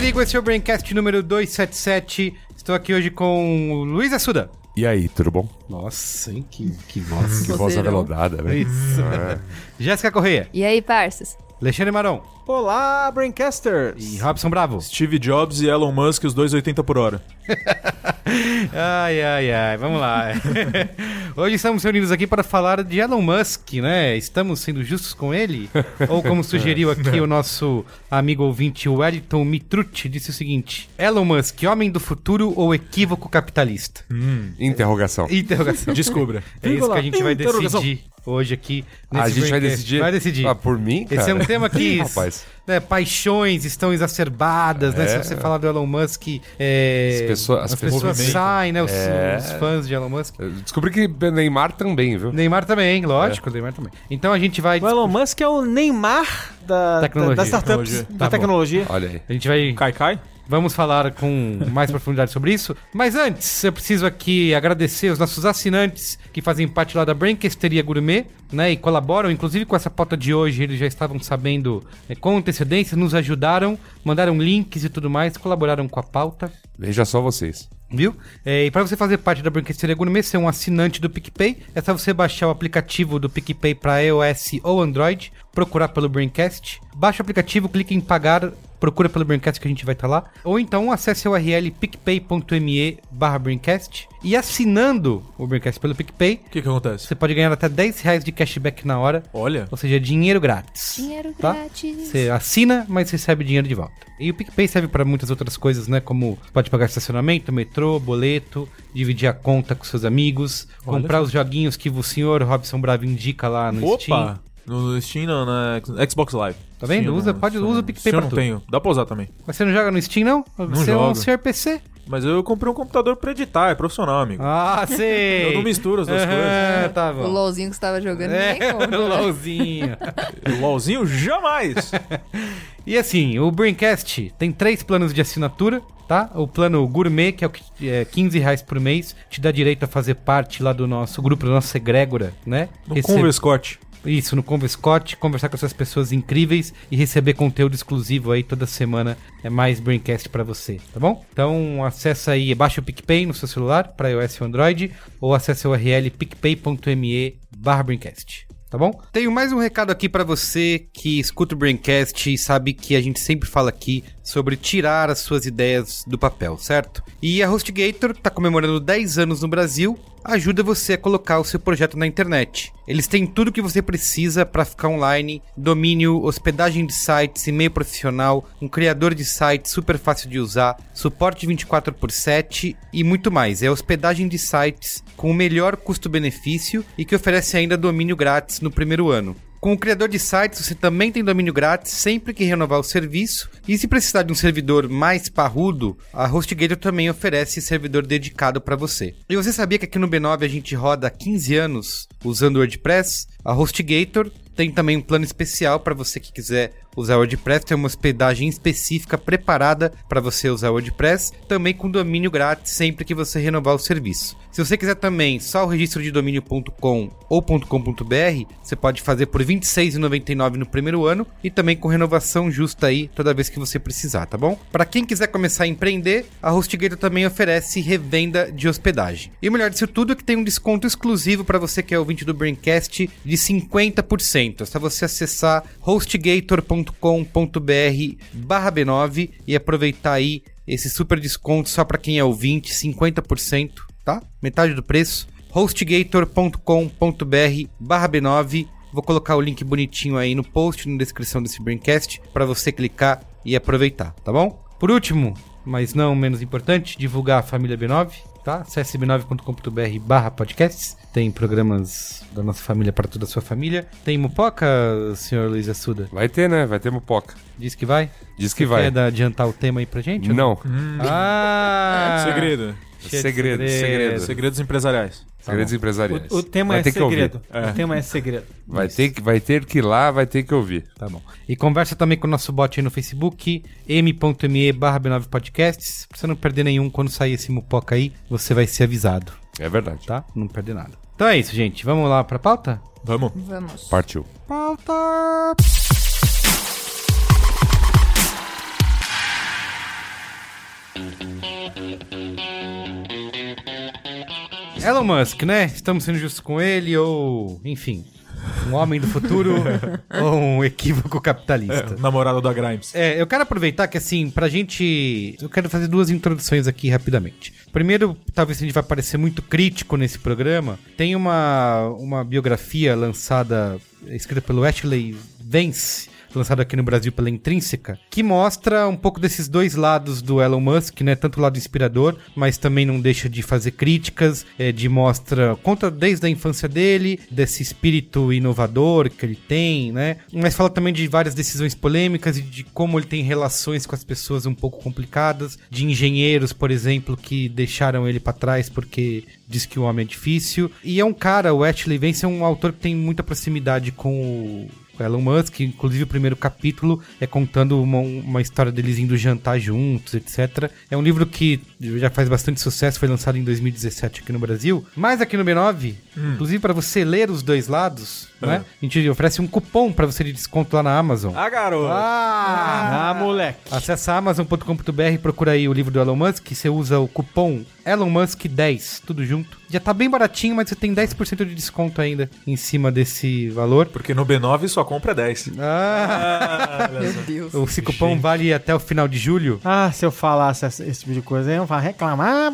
Olá, eu sou o Carlos Merigo, esse é o Braincast número 277. Estou aqui hoje com o Luiz Assuda. E aí, tudo bom? Nossa, hein? Que, que voz. Que voz aveludada, né? Isso. Jéssica Correia, E aí, parças? Alexandre Maron Olá, Braincasters! e Robson Bravo. Steve Jobs e Elon Musk, os dois 80 por hora. Ai, ai, ai, vamos lá. Hoje estamos reunidos aqui para falar de Elon Musk, né? Estamos sendo justos com ele? Ou como sugeriu aqui o nosso amigo ouvinte Wellington Mitrucci, disse o seguinte: Elon Musk, homem do futuro ou equívoco capitalista? Interrogação. Interrogação. Descubra. É isso que a gente vai decidir hoje aqui. A gente vai decidir? Vai decidir. Ah, por mim, cara? Esse é um tema que rapaz. né, paixões estão exacerbadas, né? É. Se você falar do Elon Musk, é, As pessoas- as as pessoas saem, né? Os, É. os fãs de Elon Musk. Eu Descobri que Neymar também, viu? Neymar também, lógico, Neymar também. Então a gente vai O Elon Musk é o Neymar da, Tecnologia. da, das startups, Tecnologia. da Tá bom. tecnologia. Olha aí. a gente vai Kai Kai? Vamos falar com mais profundidade sobre isso. Mas antes, eu preciso aqui agradecer os nossos assinantes que fazem parte lá da Brancasteria Gourmet, né? E colaboram, inclusive com essa pauta de hoje, eles já estavam sabendo eh, com antecedência, nos ajudaram, mandaram links e tudo mais, colaboraram com a pauta. Veja só vocês. Viu? É, e para você fazer parte da Branquesteria Gourmet, ser um assinante do PicPay, é só você baixar o aplicativo do PicPay para iOS ou Android, procurar pelo Braincast, baixa o aplicativo, clique em pagar, procura pelo Braincast que a gente vai estar lá, ou então acesse a URL picpay.me barra Braincast e assinando o Braincast pelo PicPay, O que que acontece? você pode ganhar até 10 reais de cashback na hora, Olha, ou seja, dinheiro grátis. Dinheiro Tá? grátis. Você assina, mas recebe dinheiro de volta. E o PicPay serve para muitas outras coisas, né? Como pode pagar estacionamento, metrô, boleto, dividir a conta com seus amigos, Olha comprar só. os joguinhos que o senhor Robson Bravo indica lá no Steam. No Steam não, na Xbox Live. Tá vendo? Steam, Usa- não, pode- usa o não. PicPay Steam pra eu não tudo. tenho. Dá pra usar também. Mas você não joga no Steam, não? Você é um jogo. senhor PC. Mas eu comprei um computador pra editar, é profissional, amigo. Ah, sei! Eu não misturo as duas Aham, Tá O bom. LOLzinho que você tava jogando, É, ninguém conta. o né? LOLzinho. O LOLzinho jamais! E assim, o Braincast tem três planos de assinatura, tá? O plano gourmet, que é o que é 15 reais por mês, te dá direito a fazer parte lá do nosso grupo, da nossa egrégora, né? No Recebe- Converscote. Isso, no Converscott, conversar com essas pessoas incríveis e receber conteúdo exclusivo aí toda semana. É mais Braincast pra você, tá bom? Então acessa aí, baixa o PicPay no seu celular para iOS e Android ou acesse a URL picpay.me barra Braincast. Tá bom? Tenho mais um recado aqui pra você que escuta o Braincast e sabe que a gente sempre fala aqui sobre tirar as suas ideias do papel, certo? E a HostGator tá comemorando 10 anos no Brasil ajuda você a colocar o seu projeto na internet. Eles têm tudo que você precisa para ficar online: domínio, hospedagem de sites, e-mail profissional, um criador de sites super fácil de usar, suporte 24 por 7 e muito mais. É hospedagem de sites com o melhor custo-benefício e que oferece ainda domínio grátis no primeiro ano. Com o criador de sites, você também tem domínio grátis sempre que renovar o serviço. E se precisar de um servidor mais parrudo, a HostGator também oferece servidor dedicado para você. E você sabia que aqui no B9 a gente roda há 15 anos usando o WordPress? A HostGator tem também um plano especial para você que quiser usar WordPress, tem uma hospedagem específica preparada para você usar o WordPress, também com domínio grátis sempre que você renovar o serviço. Se você quiser também só o registro de domínio.com ou .com.br, você pode fazer por R$ 26,99 no primeiro ano e também com renovação justa aí toda vez que você precisar, tá bom? Para quem quiser começar a empreender, a HostGator também oferece revenda de hospedagem. E o melhor disso tudo é que tem um desconto exclusivo para você que é ouvinte do Braincast de 50%. É só você acessar hostgator.com.br barra B9 e aproveitar aí esse super desconto só para quem é ouvinte, 50%, tá? Metade do preço. hostgator.com.br barra B9 Vou colocar o link bonitinho aí no post, na descrição desse Braincast, para você clicar e aproveitar, tá bom? Por último, mas não menos importante, divulgar a família B9. tá? Acesse b9.com.br barra podcasts. Tem programas da nossa família para toda a sua família. Tem Mupoca, senhor Luiz Assuda? Vai ter, né? Vai ter mupoca. Diz que vai? Diz que Você vai. Quer dar- adiantar o tema aí pra gente? ou Não. Ah! Segredo. Cheio de Segredo, segredo. Segredos empresariais. Segredos empresariais. O, o tema vai é segredo. O tema é segredo. Vai ter, que, vai ter que ir lá, vai ter que ouvir. Tá bom. E conversa também com o nosso bot aí no Facebook, m.me barra B9 Podcasts. Pra você não perder nenhum quando sair esse mupoca aí, você vai ser avisado, É verdade. tá? Não perder nada. Então é isso, gente. Vamos lá pra pauta? Vamos. Vamos. Partiu. Pauta! Elon Musk, né? Estamos sendo justos com ele ou, enfim, um homem do futuro ou um equívoco capitalista. Namorado da Grimes. É, eu quero aproveitar que, assim, pra gente. Eu quero fazer duas introduções aqui rapidamente. Primeiro, talvez a gente vai parecer muito crítico nesse programa. Tem uma, uma biografia lançada, escrita pelo Ashley Vance. Lançado aqui no Brasil pela Intrínseca, que mostra um pouco desses dois lados do Elon Musk, né? Tanto o lado inspirador, mas também não deixa de fazer críticas, é, de mostra, conta desde a infância dele, desse espírito inovador que ele tem, né? Mas fala também de várias decisões polêmicas e de como ele tem relações com as pessoas um pouco complicadas, de engenheiros, por exemplo, que deixaram ele pra trás porque diz que o homem é difícil. E é um cara, o Ashley Vance é um autor que tem muita proximidade com o Elon Musk, inclusive o primeiro capítulo é contando uma, uma história deles indo jantar juntos, etc. É um livro que já faz bastante sucesso, foi lançado em 2017 aqui no Brasil. Mas aqui no B9, inclusive para você ler os dois lados, né? A gente oferece um cupom para você de desconto lá na Amazon. Ah, garoto. Ah, moleque. Acesse amazon.com.br, procura aí o livro do Elon Musk, você usa o cupom Elon Musk 10, tudo junto. Já tá bem baratinho, mas você tem 10% de desconto ainda em cima desse valor. Porque no B9 sua compra é 10. Ah, Ah, Meu Deus. o esse cupom vale até o final de julho. Ah, se eu falasse essa- esse tipo de coisa aí, eu falar reclamar.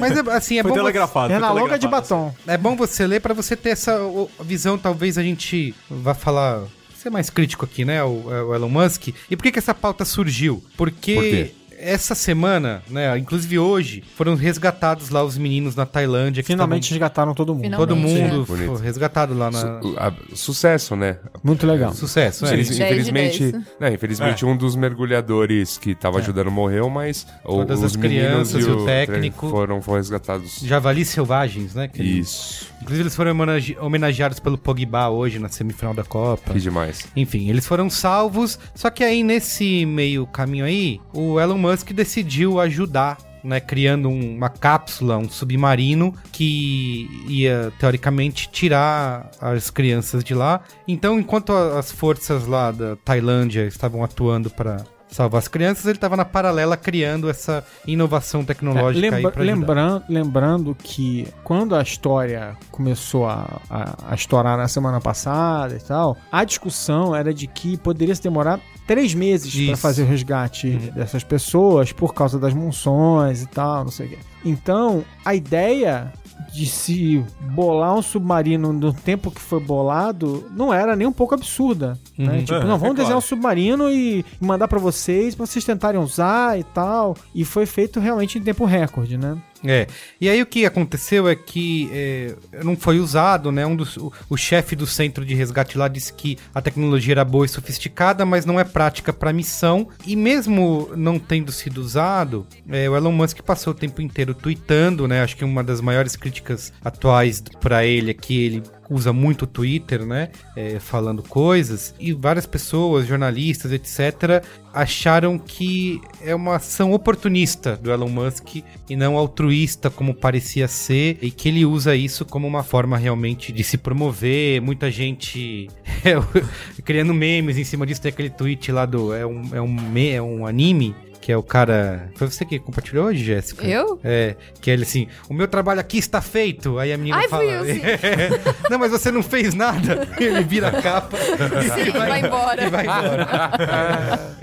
Mas é, assim, é Foi bom, telegrafado. Perna foi longa de batom. é bom você ler pra você ter essa o- visão. Talvez a gente vá falar. Ser mais crítico aqui, né? O, o Elon Musk. E por que, que essa pauta surgiu? Porque. Por? Essa semana, né, inclusive hoje, foram resgatados lá os meninos na Tailândia. que Finalmente estavam- resgataram todo mundo. Finalmente. todo mundo Bonito. foi resgatado lá na. Su- a- sucesso, né? Muito legal. Sucesso, é. Infeliz- Dez de infelizmente, né, infelizmente um dos mergulhadores que tava ajudando morreu, mas o- Todas os as meninos crianças e e o o técnico. foram, foram resgatados. Javalis selvagens, né? que- Isso. Inclusive, eles foram homenage- homenageados pelo Pogba hoje na semifinal da Copa. Que demais. Enfim, eles foram salvos. Só que aí, nesse meio caminho aí, o Elon Musk decidiu ajudar. Né, criando um- uma cápsula, um submarino que ia teoricamente tirar as crianças de lá. Então, enquanto as forças lá da Tailândia estavam atuando para salvar as crianças, ele estava na paralela criando essa inovação tecnológica É, aí lembra- ajudar. lembrando, lembrando que quando a história começou a, a, a estourar na semana passada e tal, a discussão era de que poderia se demorar três meses para fazer o resgate dessas pessoas por causa das monções e tal, não sei o quê. Então, a ideia de se bolar um submarino no tempo que foi bolado não era nem um pouco absurda. Né? Uhum. Tipo, É, não, vamos é desenhar claro. um submarino e mandar pra vocês, pra vocês tentarem usar e tal. E foi feito realmente em tempo recorde, né? É. E aí o que aconteceu é que é, não foi usado, né? Um dos, o, o chefe do centro de resgate lá disse que a tecnologia era boa e sofisticada, mas não é prática para missão. E mesmo não tendo sido usado, é, o Elon Musk passou o tempo inteiro tweetando, né? Acho que uma das maiores críticas atuais para ele é que ele usa muito o Twitter, né? É, falando coisas. E várias pessoas, jornalistas, etc., acharam que é uma ação oportunista do Elon Musk e não altruísta, como parecia ser, e que ele usa isso como uma forma realmente de se promover. Muita gente é, criando memes em cima disso. Tem aquele tweet lá do. É um, é um, é um anime. Que é o cara. Foi você que compartilhou hoje, Jéssica? Eu? É, que é ele assim, o meu trabalho aqui está feito. Aí a menina Ai, fala. eu, sim. não, mas você não fez nada. Ele vira a capa e Sim, vai embora. E vai embora.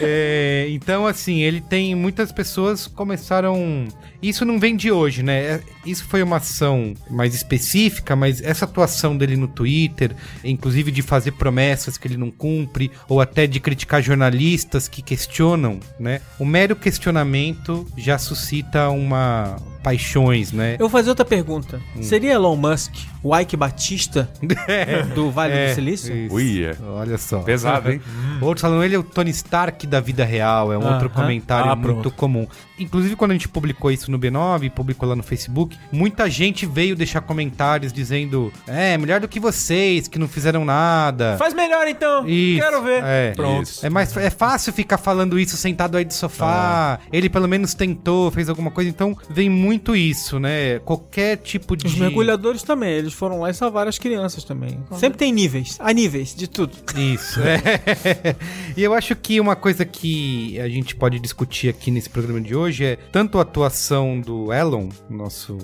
É, então, assim, ele tem. Muitas pessoas começaram. Isso não vem de hoje, né? É- Isso foi uma ação mais específica, mas essa atuação dele no Twitter, inclusive de fazer promessas que ele não cumpre, ou até de criticar jornalistas que questionam, né? O mero questionamento já suscita uma. Paixões, né? Eu vou fazer outra pergunta. Hum. Seria Elon Musk o Ike Batista do Vale É, do Silício? isso. Uia. Olha só. Pesado, hein? Outros falam, ele é o Tony Stark da vida real, é um outro comentário Ah, muito pronto. comum. Inclusive, quando a gente publicou isso no B9, publicou lá no Facebook, muita gente veio deixar comentários dizendo: é, melhor do que vocês, que não fizeram nada. Faz melhor então. Isso, Quero ver. É. Pronto. É, mais, é fácil ficar falando isso sentado aí do sofá. Ele pelo menos tentou, fez alguma coisa. Então vem muito isso, né? Qualquer tipo de. Os mergulhadores também, eles foram lá e salvaram as crianças também. Sempre tem níveis, há níveis de tudo. Isso. é. e eu acho que uma coisa que a gente pode discutir aqui nesse programa de hoje é tanto a atuação do Elon, nosso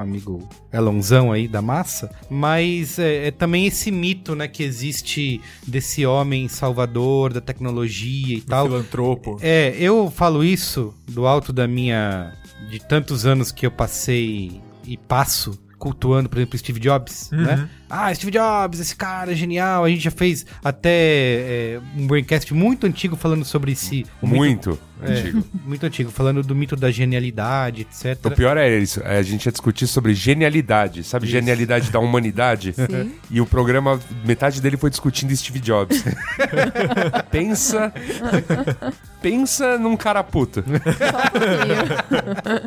amigo Elonzão aí da massa, mas é, é também esse mito, né, que existe desse homem salvador da tecnologia e tal. Filantropo. É, eu falo isso do alto da minha. De tantos anos que eu passei e passo cultuando, por exemplo, Steve Jobs, né? Ah, Steve Jobs, esse cara é genial. A gente já fez até é, um braincast muito antigo falando sobre esse. o mito- Muito é, antigo. muito antigo, falando do mito da genialidade, etc. O pior é isso, é, a gente ia discutir sobre genialidade, sabe? Genialidade da humanidade. Sim. E o programa, metade dele foi discutindo Steve Jobs. pensa. pensa num cara puto.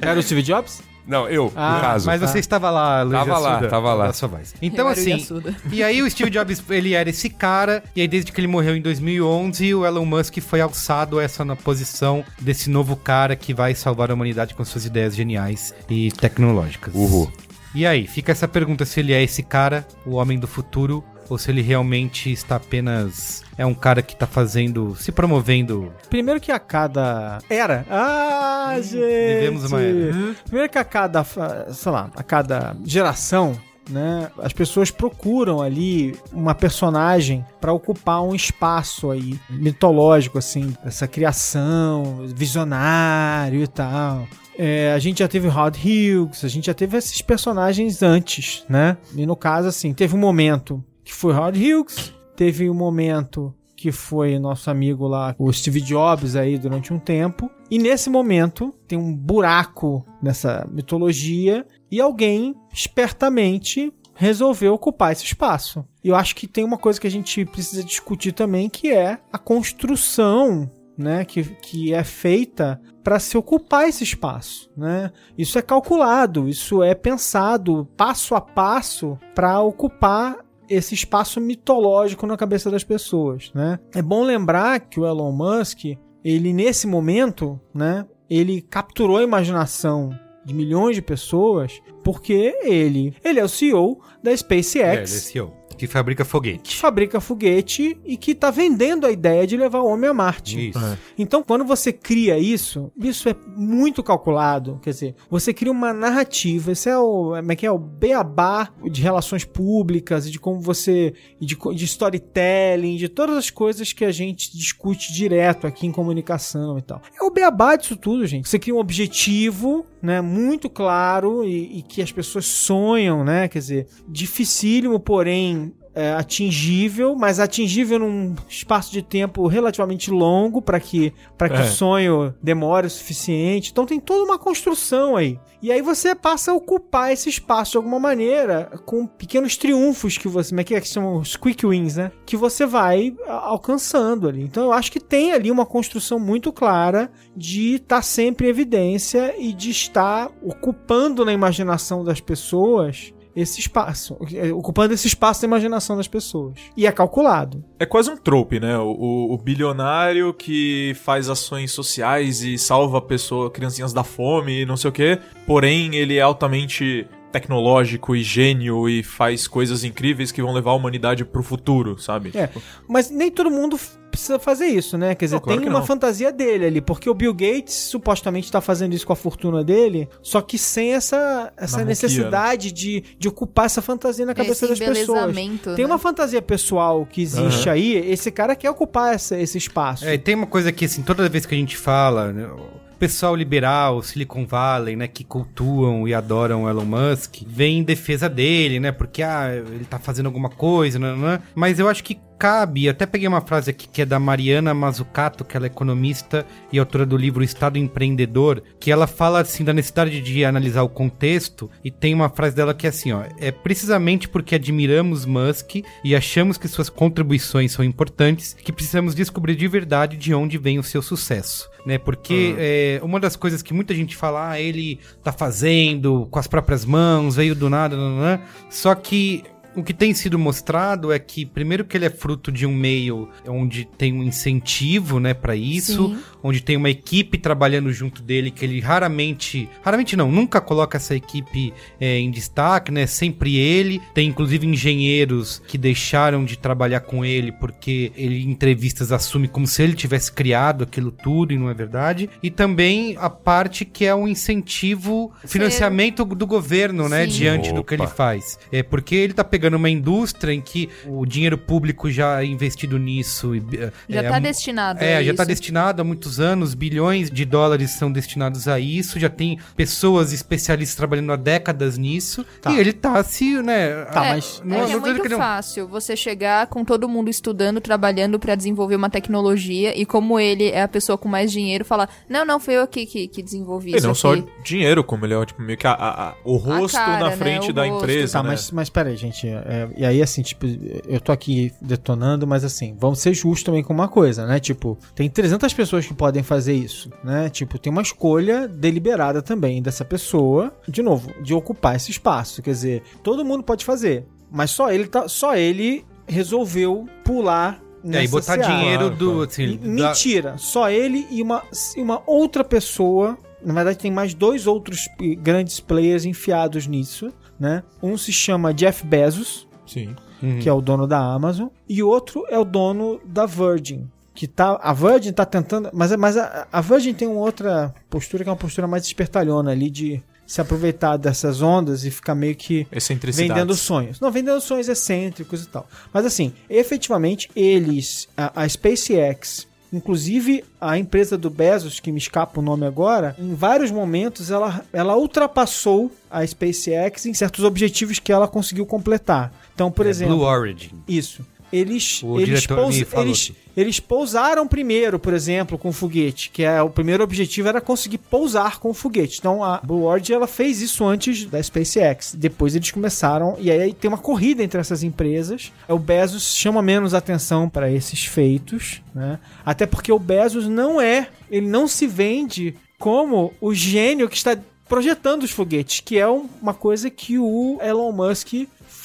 Era o Steve Jobs? Não, eu, Ah, no caso. Mas você estava lá, Luiz Tava lá, tava lá. da sua voz. Então, Eu assim, e aí o Steve Jobs, ele era esse cara, e aí desde que ele morreu em 2011, o Elon Musk foi alçado a essa na posição desse novo cara que vai salvar a humanidade com suas ideias geniais e tecnológicas. Uhul. E aí, fica essa pergunta se ele é esse cara, o homem do futuro, ou se ele realmente está apenas é um cara que tá fazendo, se promovendo. Primeiro que a cada era. Ah, gente. vivemos uma era. Primeiro que a cada, sei lá, a cada geração, né, as pessoas procuram ali uma personagem para ocupar um espaço aí mitológico assim, essa criação, visionário e tal. É, a gente já teve Rod Hughes, a gente já teve esses personagens antes, né? E no caso, assim, teve um momento que foi Rod Hughes, teve um momento que foi nosso amigo lá, o Steve Jobs aí durante um tempo. E nesse momento tem um buraco nessa mitologia e alguém espertamente resolveu ocupar esse espaço. E eu acho que tem uma coisa que a gente precisa discutir também, que é a construção né, que, que é feita para se ocupar esse espaço, né? Isso é calculado, isso é pensado passo a passo para ocupar esse espaço mitológico na cabeça das pessoas, né? É bom lembrar que o Elon Musk, ele nesse momento, né, ele capturou a imaginação de milhões de pessoas porque ele, ele é o CEO da É, ele é SpaceX, CEO, que fabrica que foguete. fabrica foguete e que está vendendo a ideia de levar o homem a Marte. Isso. É. Então, quando você cria isso, isso é muito calculado. Quer dizer, você cria uma narrativa. Esse é o, como é que é o beabá de relações públicas e de como você e de, de storytelling, de todas as coisas que a gente discute direto aqui em comunicação e tal. É o beabá disso tudo, gente. Você cria um objetivo, né, muito claro e, e que as pessoas sonham, né? Quer dizer, dificílimo, porém é, atingível, mas atingível num espaço de tempo relativamente longo para que, pra que É. o sonho demore o suficiente. Então tem toda uma construção aí. E aí você passa a ocupar esse espaço de alguma maneira com pequenos triunfos que você, como é que é que chamam os quick wins, né? Que você vai alcançando ali. Então eu acho que tem ali uma construção muito clara de estar sempre em evidência e de estar ocupando na imaginação das pessoas esse espaço, eh, ocupando esse espaço na imaginação das pessoas. E é calculado. É quase um trope, né? O, o- bilionário que faz ações sociais e salva a pessoa, criancinhas da fome e não sei o quê. Porém, ele é altamente tecnológico e gênio e faz coisas incríveis que vão levar a humanidade pro futuro, sabe? É, mas nem todo mundo precisa fazer isso, né? Quer dizer, Não, claro tem uma não. fantasia dele ali, porque o Bill Gates supostamente tá fazendo isso com a fortuna dele, só que sem essa, essa Anarquia, necessidade de, de ocupar essa fantasia na cabeça Esse das pessoas. Tem né? uma fantasia pessoal que existe aí, esse cara quer ocupar essa- esse espaço. É, e tem uma coisa que, assim, toda vez que a gente fala, né, o pessoal liberal, Silicon Valley, né, que cultuam e adoram o Elon Musk, vem em defesa dele, né, porque, ah, ele tá fazendo alguma coisa, né, né, mas eu acho que cabe, até peguei uma frase aqui que é da Mariana Mazzucato, que ela é economista e autora do livro Estado Empreendedor, que ela fala, assim, da necessidade de analisar o contexto, e tem uma frase dela que é assim, ó, é precisamente porque admiramos Musk e achamos que suas contribuições são importantes que precisamos descobrir de verdade de onde vem o seu sucesso, né? Porque é, uma das coisas que muita gente fala, ah, ele tá fazendo com as próprias mãos, veio do nada, nananã, só que o que tem sido mostrado é que, primeiro, que ele é fruto de um meio onde tem um incentivo, né, para isso, Sim. onde tem uma equipe trabalhando junto dele, que ele raramente, raramente não, nunca coloca essa equipe é, em destaque, né, sempre ele. Tem, inclusive, engenheiros que deixaram de trabalhar com ele porque ele, em entrevistas, assume como se ele tivesse criado aquilo tudo e não é verdade. E também a parte que é um incentivo, financiamento do governo, né, Sim. diante do que ele Opa. faz. É porque ele tá pegando uma indústria em que o dinheiro público já é investido nisso. e, eh, Já é, tá destinado É, a já tá isso. destinado há muitos anos, bilhões de dólares são destinados a isso, já tem pessoas especialistas trabalhando há décadas nisso, Tá. e ele tá se, né... Tá, é, mas- não- é, não é muito que não- fácil você chegar com todo mundo estudando, trabalhando pra desenvolver uma tecnologia e como ele é a pessoa com mais dinheiro, falar, não, não, foi eu aqui que, que desenvolvi E isso não aqui. só dinheiro, como ele é tipo, meio que a- a- a- o rosto cara, na né, frente o da rosto. empresa. Tá, né? mas, mas peraí, gente. É, e aí, assim, tipo, eu tô aqui detonando, mas assim, vamos ser justos também com uma coisa, né? Tipo, tem 300 pessoas que podem fazer isso, né? Tipo, tem uma escolha deliberada também dessa pessoa, de novo, de ocupar esse espaço. Quer dizer, todo mundo pode fazer, mas só ele, tá, só ele resolveu pular É, e nessa botar seara. dinheiro do... Assim, E- da- Mentira, só ele e uma, uma outra pessoa. Na verdade, tem mais dois outros grandes players enfiados nisso, né? Um se chama Jeff Bezos, Sim. Uhum. que é o dono da Amazon, e outro é o dono da Virgin. Que tá, a Virgin tá tentando. Mas, mas a, a Virgin tem uma outra postura que é uma postura mais espertalhona ali de se aproveitar dessas ondas e ficar meio que vendendo sonhos. Não, vendendo sonhos excêntricos e tal. Mas assim, efetivamente, eles, a, a SpaceX, inclusive a empresa do Bezos, que me escapa o nome agora, em vários momentos ela, ela ultrapassou a SpaceX em certos objetivos que ela conseguiu completar. Então, por é, exemplo, Blue Origin. isso. Eles, O eles, pous- eles, eles pousaram primeiro, por exemplo, com o foguete, que é o primeiro objetivo era conseguir pousar com o foguete. Então a Blue Origin ela fez isso antes da SpaceX. Depois eles começaram e aí tem uma corrida entre essas empresas. O Bezos chama menos atenção para esses feitos, né? Até porque o Bezos não é, ele não se vende como o gênio que está projetando os foguetes, que é um- uma coisa que o Elon Musk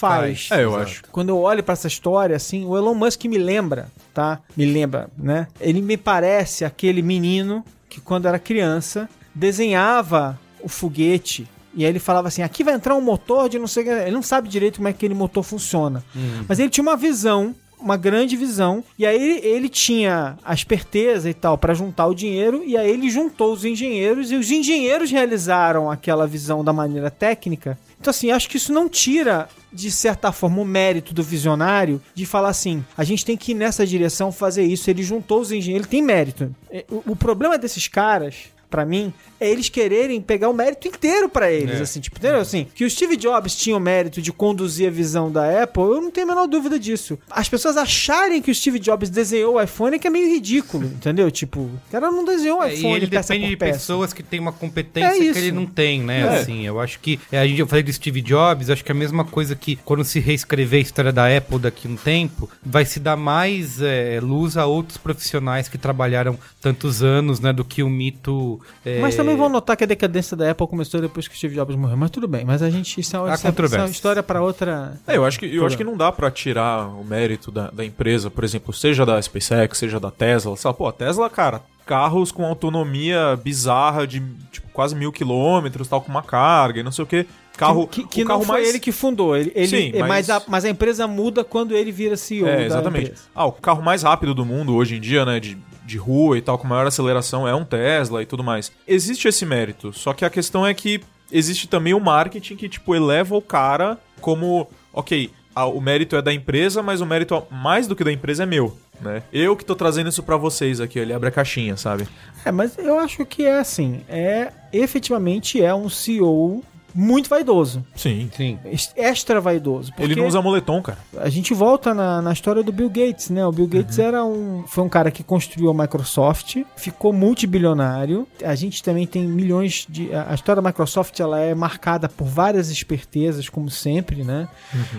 faz. É, eu Exato. acho. Quando eu olho pra essa história, assim, o Elon Musk me lembra, tá? Me lembra, né? Ele me parece aquele menino que quando era criança desenhava o foguete e aí ele falava assim: aqui vai entrar um motor de não sei o que. Ele não sabe direito como é que aquele motor funciona. Mas ele tinha uma visão, uma grande visão, e aí ele, tinha a esperteza e tal pra juntar o dinheiro, e aí ele juntou os engenheiros, e os engenheiros realizaram aquela visão da maneira técnica. Então, assim, acho que isso não tira, de certa forma, o mérito do visionário de falar assim: a gente tem que ir nessa direção fazer isso. Ele juntou os engenheiros, ele tem mérito. É, o problema desses caras. Pra mim, é eles quererem pegar o mérito inteiro pra eles, É. assim, tipo, entendeu? Assim, que o Steve Jobs tinha o mérito de conduzir a visão da Apple, eu não tenho a menor dúvida disso. As pessoas acharem que o Steve Jobs desenhou o iPhone é que é meio ridículo, entendeu? Tipo, o cara não desenhou o É, e iPhone ele peça depende por de peça. pessoas que têm uma competência É que ele não tem, né? É. Assim, eu acho que é, a gente eu falei do Steve Jobs, acho que é a mesma coisa que quando se reescrever a história da Apple daqui a um tempo, vai se dar mais luz a outros profissionais que trabalharam tantos anos, né, do que o mito. É, Mas também vão notar que a decadência da Apple começou depois que o Steve Jobs morreu. Mas tudo bem, mas a gente. Isso é, isso é- isso é uma história pra outra. É, eu acho que, eu acho que não dá pra tirar o mérito da, da empresa, por exemplo, seja da SpaceX, seja da Tesla. Sabe, pô, a Tesla, cara, carros com autonomia bizarra de tipo, quase mil quilômetros, tal, com uma carga e não sei o que. Carro, que, que o carro não foi mais... ele que fundou. Ele, ele, Sim, é, mas... mas- a, mas a empresa muda quando ele vira CEO É, exatamente. Ah, o carro mais rápido do mundo hoje em dia, né, de, de rua e tal, com maior aceleração, é um Tesla e tudo mais. Existe esse mérito, só que a questão é que existe também o marketing que, tipo, eleva o cara como, ok, a- o mérito é da empresa, mas o mérito mais do que da empresa é meu, né? Eu que tô trazendo isso pra vocês aqui, ele abre a caixinha, sabe? É, mas eu acho que é assim. É efetivamente é um CEO muito vaidoso. Sim. Sim. Extra vaidoso. Ele não usa moletom, cara. A gente volta na, na história do Bill Gates, né? O Bill Gates era um. Foi um cara que construiu a Microsoft, ficou multibilionário. A gente também tem milhões de. A a história da Microsoft ela é marcada por várias espertezas, como sempre, né?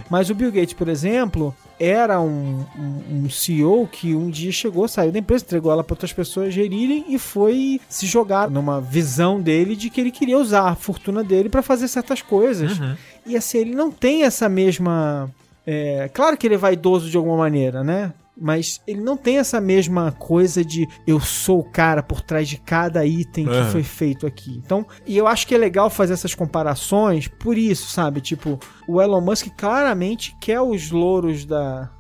Mas o Bill Gates, por exemplo, era um, um, um CEO que um dia chegou, saiu da empresa, entregou ela para outras pessoas gerirem e foi se jogar numa visão dele de que ele queria usar a fortuna dele para fazer certas coisas. E assim, ele não tem essa mesma. É, claro que ele é vaidoso de alguma maneira, né? Mas ele não tem essa mesma coisa de eu sou o cara por trás de cada item que foi feito aqui. Então, e eu acho que é legal fazer essas comparações por isso, sabe? Tipo, o Elon Musk claramente quer os louros da.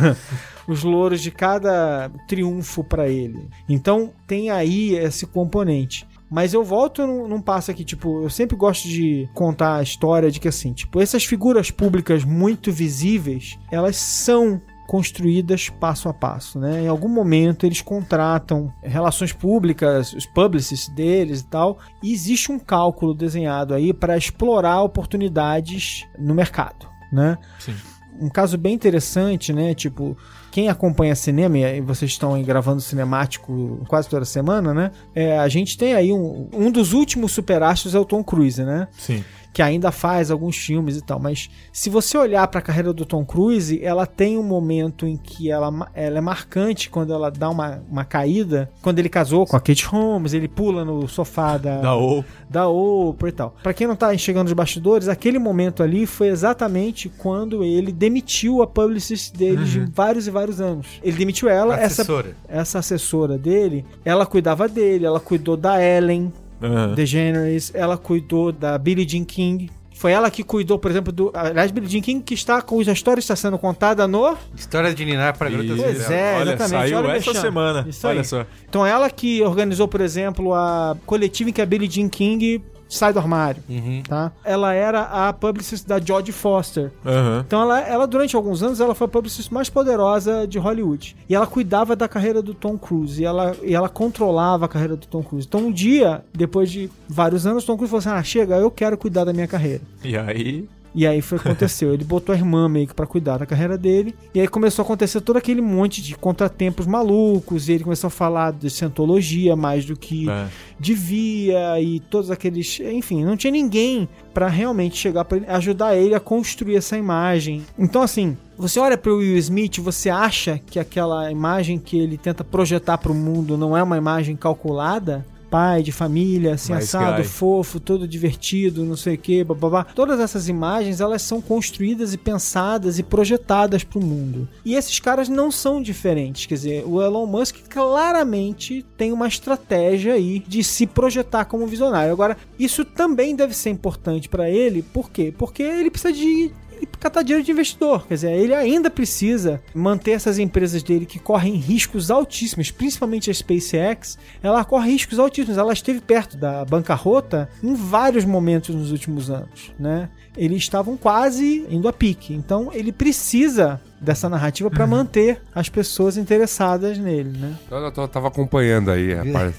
os louros de cada triunfo pra ele. Então, tem aí esse componente. Mas eu volto num, num passo aqui, tipo, eu sempre gosto de contar a história de que assim, tipo, essas figuras públicas muito visíveis, elas são construídas passo a passo, né? Em algum momento eles contratam relações públicas, os publicists deles e tal, e existe um cálculo desenhado aí para explorar oportunidades no mercado, né? Sim. Um caso bem interessante, né? Tipo, quem acompanha cinema, e vocês estão gravando cinemático quase toda semana, né? É, a gente tem aí um, um dos últimos superastros é o Tom Cruise, né? Sim. Que ainda faz alguns filmes e tal, mas se você olhar para a carreira do Tom Cruise, ela tem um momento em que ela, ela é marcante quando ela dá uma, uma caída. Quando ele casou com a Kate Holmes, ele pula no sofá da, Da O. da Oprah e tal. Pra quem não tá enxergando os bastidores, aquele momento ali foi exatamente quando ele demitiu a publicist dele de vários e vários anos. Ele demitiu ela, essa Assessora. essa assessora dele, ela cuidava dele, ela cuidou da Ellen, Aham. DeGeneres, ela cuidou da Billie Jean King. Foi ela que cuidou, por exemplo, do. Aliás, Billie Jean King, que está, cuja história está sendo contada no. História de Ninar para garotas Pois é, Olha, exatamente. saiu Olha essa semana. Isso Olha aí. só. Então, ela que organizou, por exemplo, a coletiva em que a Billie Jean King sai do armário. Uhum. Tá? Ela era a publicist da Jodie Foster. Aham. Então ela, ela, durante alguns anos, ela foi a publicist mais poderosa de Hollywood. E ela cuidava da carreira do Tom Cruise. E ela, e ela controlava a carreira do Tom Cruise. Então um dia, depois de vários anos, Tom Cruise falou assim, ah, chega, eu quero cuidar da minha carreira. E aí. E aí foi o que aconteceu. Ele botou a irmã meio que pra cuidar da carreira dele. E aí começou a acontecer todo aquele monte de contratempos malucos. E ele começou a falar de cientologia mais do que É. devia. E todos aqueles. Enfim, não tinha ninguém pra realmente chegar pra ele, ajudar ele a construir essa imagem. Então, assim. Você olha pro Will Smith, você acha que aquela imagem que ele tenta projetar pro mundo não é uma imagem calculada? Pai de família, assim, assado, fofo, todo divertido, não sei o que, bababá. Todas essas imagens, elas são construídas e pensadas e projetadas pro mundo. E esses caras não são diferentes. Quer dizer, o Elon Musk claramente tem uma estratégia aí de se projetar como visionário. Agora, isso também deve ser importante pra ele. Por quê? Porque ele precisa de ele catar dinheiro de investidor. Quer dizer, ele ainda precisa manter essas empresas dele que correm riscos altíssimos, principalmente a SpaceX. Ela corre riscos altíssimos. Ela esteve perto da bancarrota em vários momentos nos últimos anos, né? Eles estavam quase indo a pique. Então, ele precisa dessa narrativa para manter as pessoas interessadas nele, né? Eu, eu tô- tava acompanhando aí, rapaz.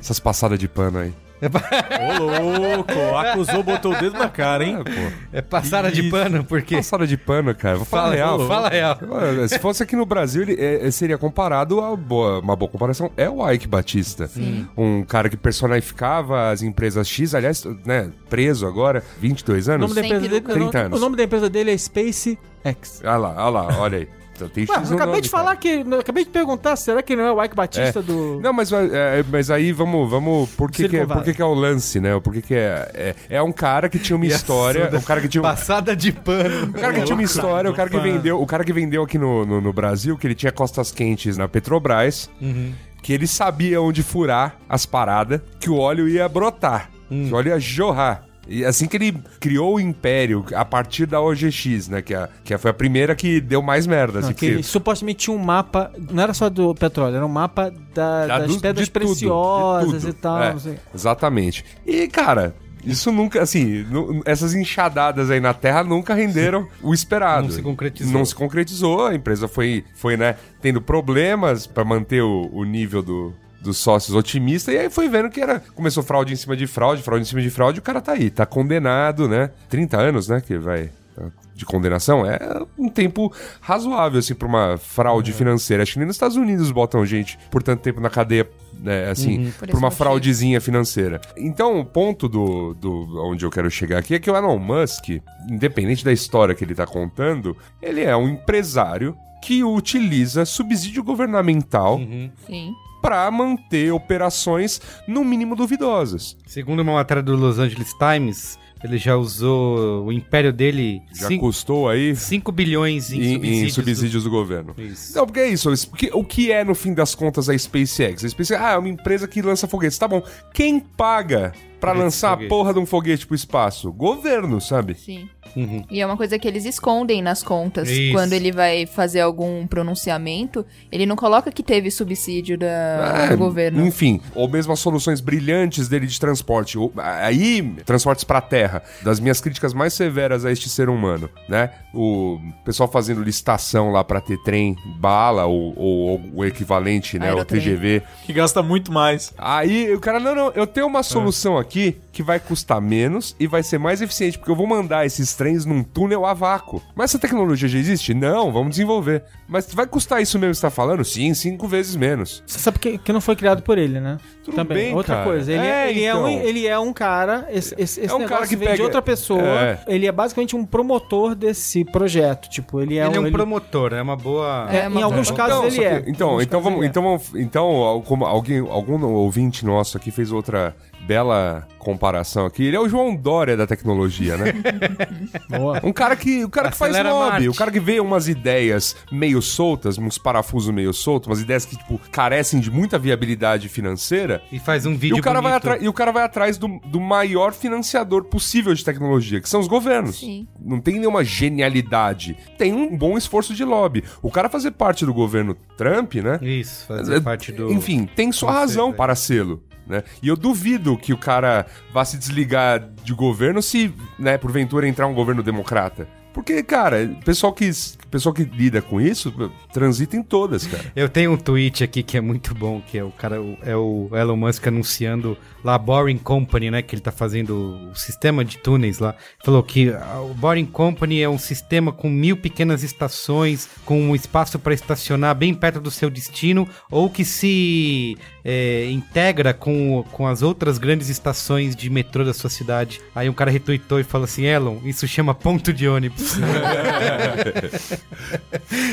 Essas passadas de pano aí. Ô, louco. Acusou, botou o dedo na cara, hein? Ah. É passada de Isso. pano, porque. Passada de pano, cara. Vou falar Fala real. fala real. Se fosse aqui no Brasil, ele é, seria comparado a boa- uma boa comparação. É o Ike Batista. Um cara que personificava as empresas X, aliás, né, preso agora, 22 O anos. nome da Sem empresa dele, peruca. 30 anos. o nome da empresa dele é SpaceX. Olha lá, olha lá, olha aí. Então, Tem X Ué, no eu acabei nome, de cara. falar que. eu Acabei de perguntar, será que não é o Ike Batista É. do. Não, mas, é, mas aí vamos, vamos por que, que, é, por que, que é o lance, né? Por que, que é, é é um cara que tinha uma história, um cara que tinha um, Passada de pano. o cara que tinha uma história, o cara que vendeu, o cara que vendeu aqui no, no, no Brasil, que ele tinha costas quentes na Petrobras, que ele sabia onde furar as paradas, que o óleo ia brotar, que o óleo ia jorrar. E assim que ele criou o império, a partir da OGX, né? Que, a, que foi a primeira que deu mais merda. Assim, Não, que ele que- supostamente tinha um mapa, não era só do petróleo, era um mapa da- Da- das do- pedras tudo, preciosas de tudo. e tal. É, não sei. Exatamente. E, cara, isso nunca, assim, essas enxadadas aí na Terra nunca renderam o esperado. Não se concretizou. Não se concretizou, a empresa foi, foi né, tendo problemas pra manter o, o nível do, dos sócios otimista, e aí foi vendo que era. Começou fraude em cima de fraude, fraude em cima de fraude, e o cara tá aí, tá condenado, né? 30 anos, né? Que vai. De condenação é um tempo razoável, assim, pra uma fraude financeira. Acho que nem nos Estados Unidos botam gente por tanto tempo na cadeia, né, assim, Por por, esse uma motivo. fraudezinha financeira. Então, o ponto do, do onde eu quero chegar aqui é que o Elon Musk, independente da história que ele tá contando, ele é um empresário que utiliza subsídio governamental Sim. Para manter operações no mínimo duvidosas. Segundo uma matéria do Los Angeles Times, ele já usou o império dele Já cinco- custou aí 5 bilhões em, em, em subsídios. subsídios, do... governo. do- Isso. Não, porque é isso. isso- porque o que é, no fim das contas, a SpaceX? A SpaceX ah, é uma empresa que lança foguetes. Tá bom. Quem paga pra Foguetes, lançar foguetes. a porra de um foguete pro espaço? Governo, sabe? Sim. Uhum. E é uma coisa que eles escondem nas contas. Isso. Quando ele vai fazer algum pronunciamento, ele não coloca que teve subsídio da, É, do governo. Enfim, ou mesmo as soluções brilhantes dele de transporte. Ou- Aí, transportes pra terra. Das minhas críticas mais severas a este ser humano, né? O pessoal fazendo licitação lá pra ter trem, bala ou, ou o equivalente, né? O Aerotrem. TGV. Que gasta muito mais. Aí o cara, não, não, eu tenho É. uma solução aqui que vai custar menos e vai ser mais eficiente, porque eu vou mandar esses trens num túnel a vácuo. Mas essa tecnologia já existe? Não, vamos desenvolver. Mas vai custar isso mesmo que você tá falando? Sim, cinco vezes menos. Você sabe que, que não foi criado por ele, né? Tudo Também. bem, outra cara. coisa. Ele é, É, ele, é um, então. ele é um cara. Esse, esse, esse É um negócio cara que vem de pega- outra pessoa. É. Ele é basicamente um promotor desse projeto. Tipo, ele é ele é um ele- promotor, é uma boa. É, É uma em alguns boa. casos Então, ele que- é. Então, então vamos, é. então vamos, então como alguém, algum ouvinte nosso aqui fez outra bela comparação aqui. Ele é o João Dória da tecnologia, né? Boa. Um cara que, o cara que faz lobby, o cara que vê umas ideias meio soltas, uns parafusos meio soltos, umas ideias que tipo carecem de muita viabilidade financeira. E faz um E vídeo o, cara vai bonito. e o cara vai atrás do, do maior financiador possível de tecnologia, que são os governos. Sim. Não tem nenhuma genialidade. Tem um bom esforço de lobby. O cara fazer parte do governo Trump, né? Isso, fazer É, parte do. Enfim, tem sua razão para sê-lo. Né? E eu duvido que o cara vá se desligar de governo se, né, porventura entrar um governo democrata. Porque, cara, pessoal que, pessoal que lida com isso transita em todas, cara. Eu tenho um tweet aqui que é muito bom, que é o cara, é o Elon Musk anunciando lá a Boring Company, né, que ele tá fazendo o sistema de túneis lá. Falou que ah, o Boring Company é um sistema com mil pequenas estações, com um espaço para estacionar bem perto do seu destino, ou que se é, integra com, com as outras grandes estações de metrô da sua cidade. Aí um cara retweetou e falou assim, Elon, isso chama ponto de ônibus.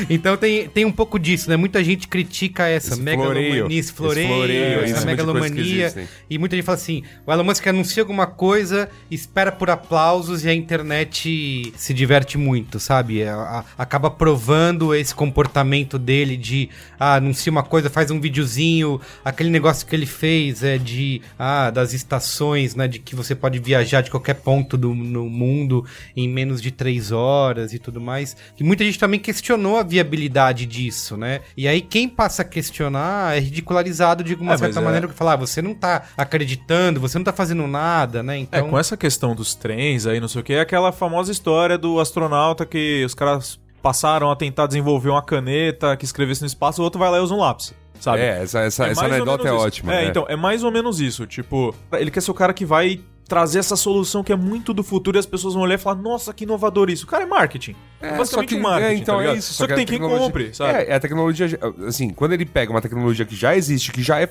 Então tem, tem um pouco disso, né? Muita gente critica essa Esse megalomania, esse floreio, Esse floreio essa que megalomania. E muita gente fala assim: o Elon Musk anuncia alguma coisa, espera por aplausos e a internet se diverte muito, sabe? A- a- acaba provando esse comportamento dele de ah, anuncia uma coisa, faz um videozinho, aquele negócio que ele fez é de ah, das estações, né? De que você pode viajar de qualquer ponto do no mundo em menos de três horas e tudo mais. E muita gente também questionou a viabilidade disso, né? E aí quem passa a questionar é ridicularizado de alguma É, certa é- maneira que fala, ah, você não tá acreditando, você não tá fazendo nada, né? É, Então, com essa questão dos trens aí, não sei o que, é aquela famosa história do astronauta que os caras passaram a tentar desenvolver uma caneta que escrevesse no espaço, o outro vai lá e usa um lápis, sabe? É, essa, essa, É essa anedota é isso. ótima. É, né? então, é mais ou menos isso. Tipo, ele quer ser o cara que vai trazer essa solução que é muito do futuro e as pessoas vão olhar e falar, nossa, que inovador isso. O cara é marketing. É, É, basicamente só que, um marketing, é, então tá é isso. Só, que, a tem quem tecnologia- compre, sabe? É, é a tecnologia, assim, quando ele pega uma tecnologia que já existe, que já é,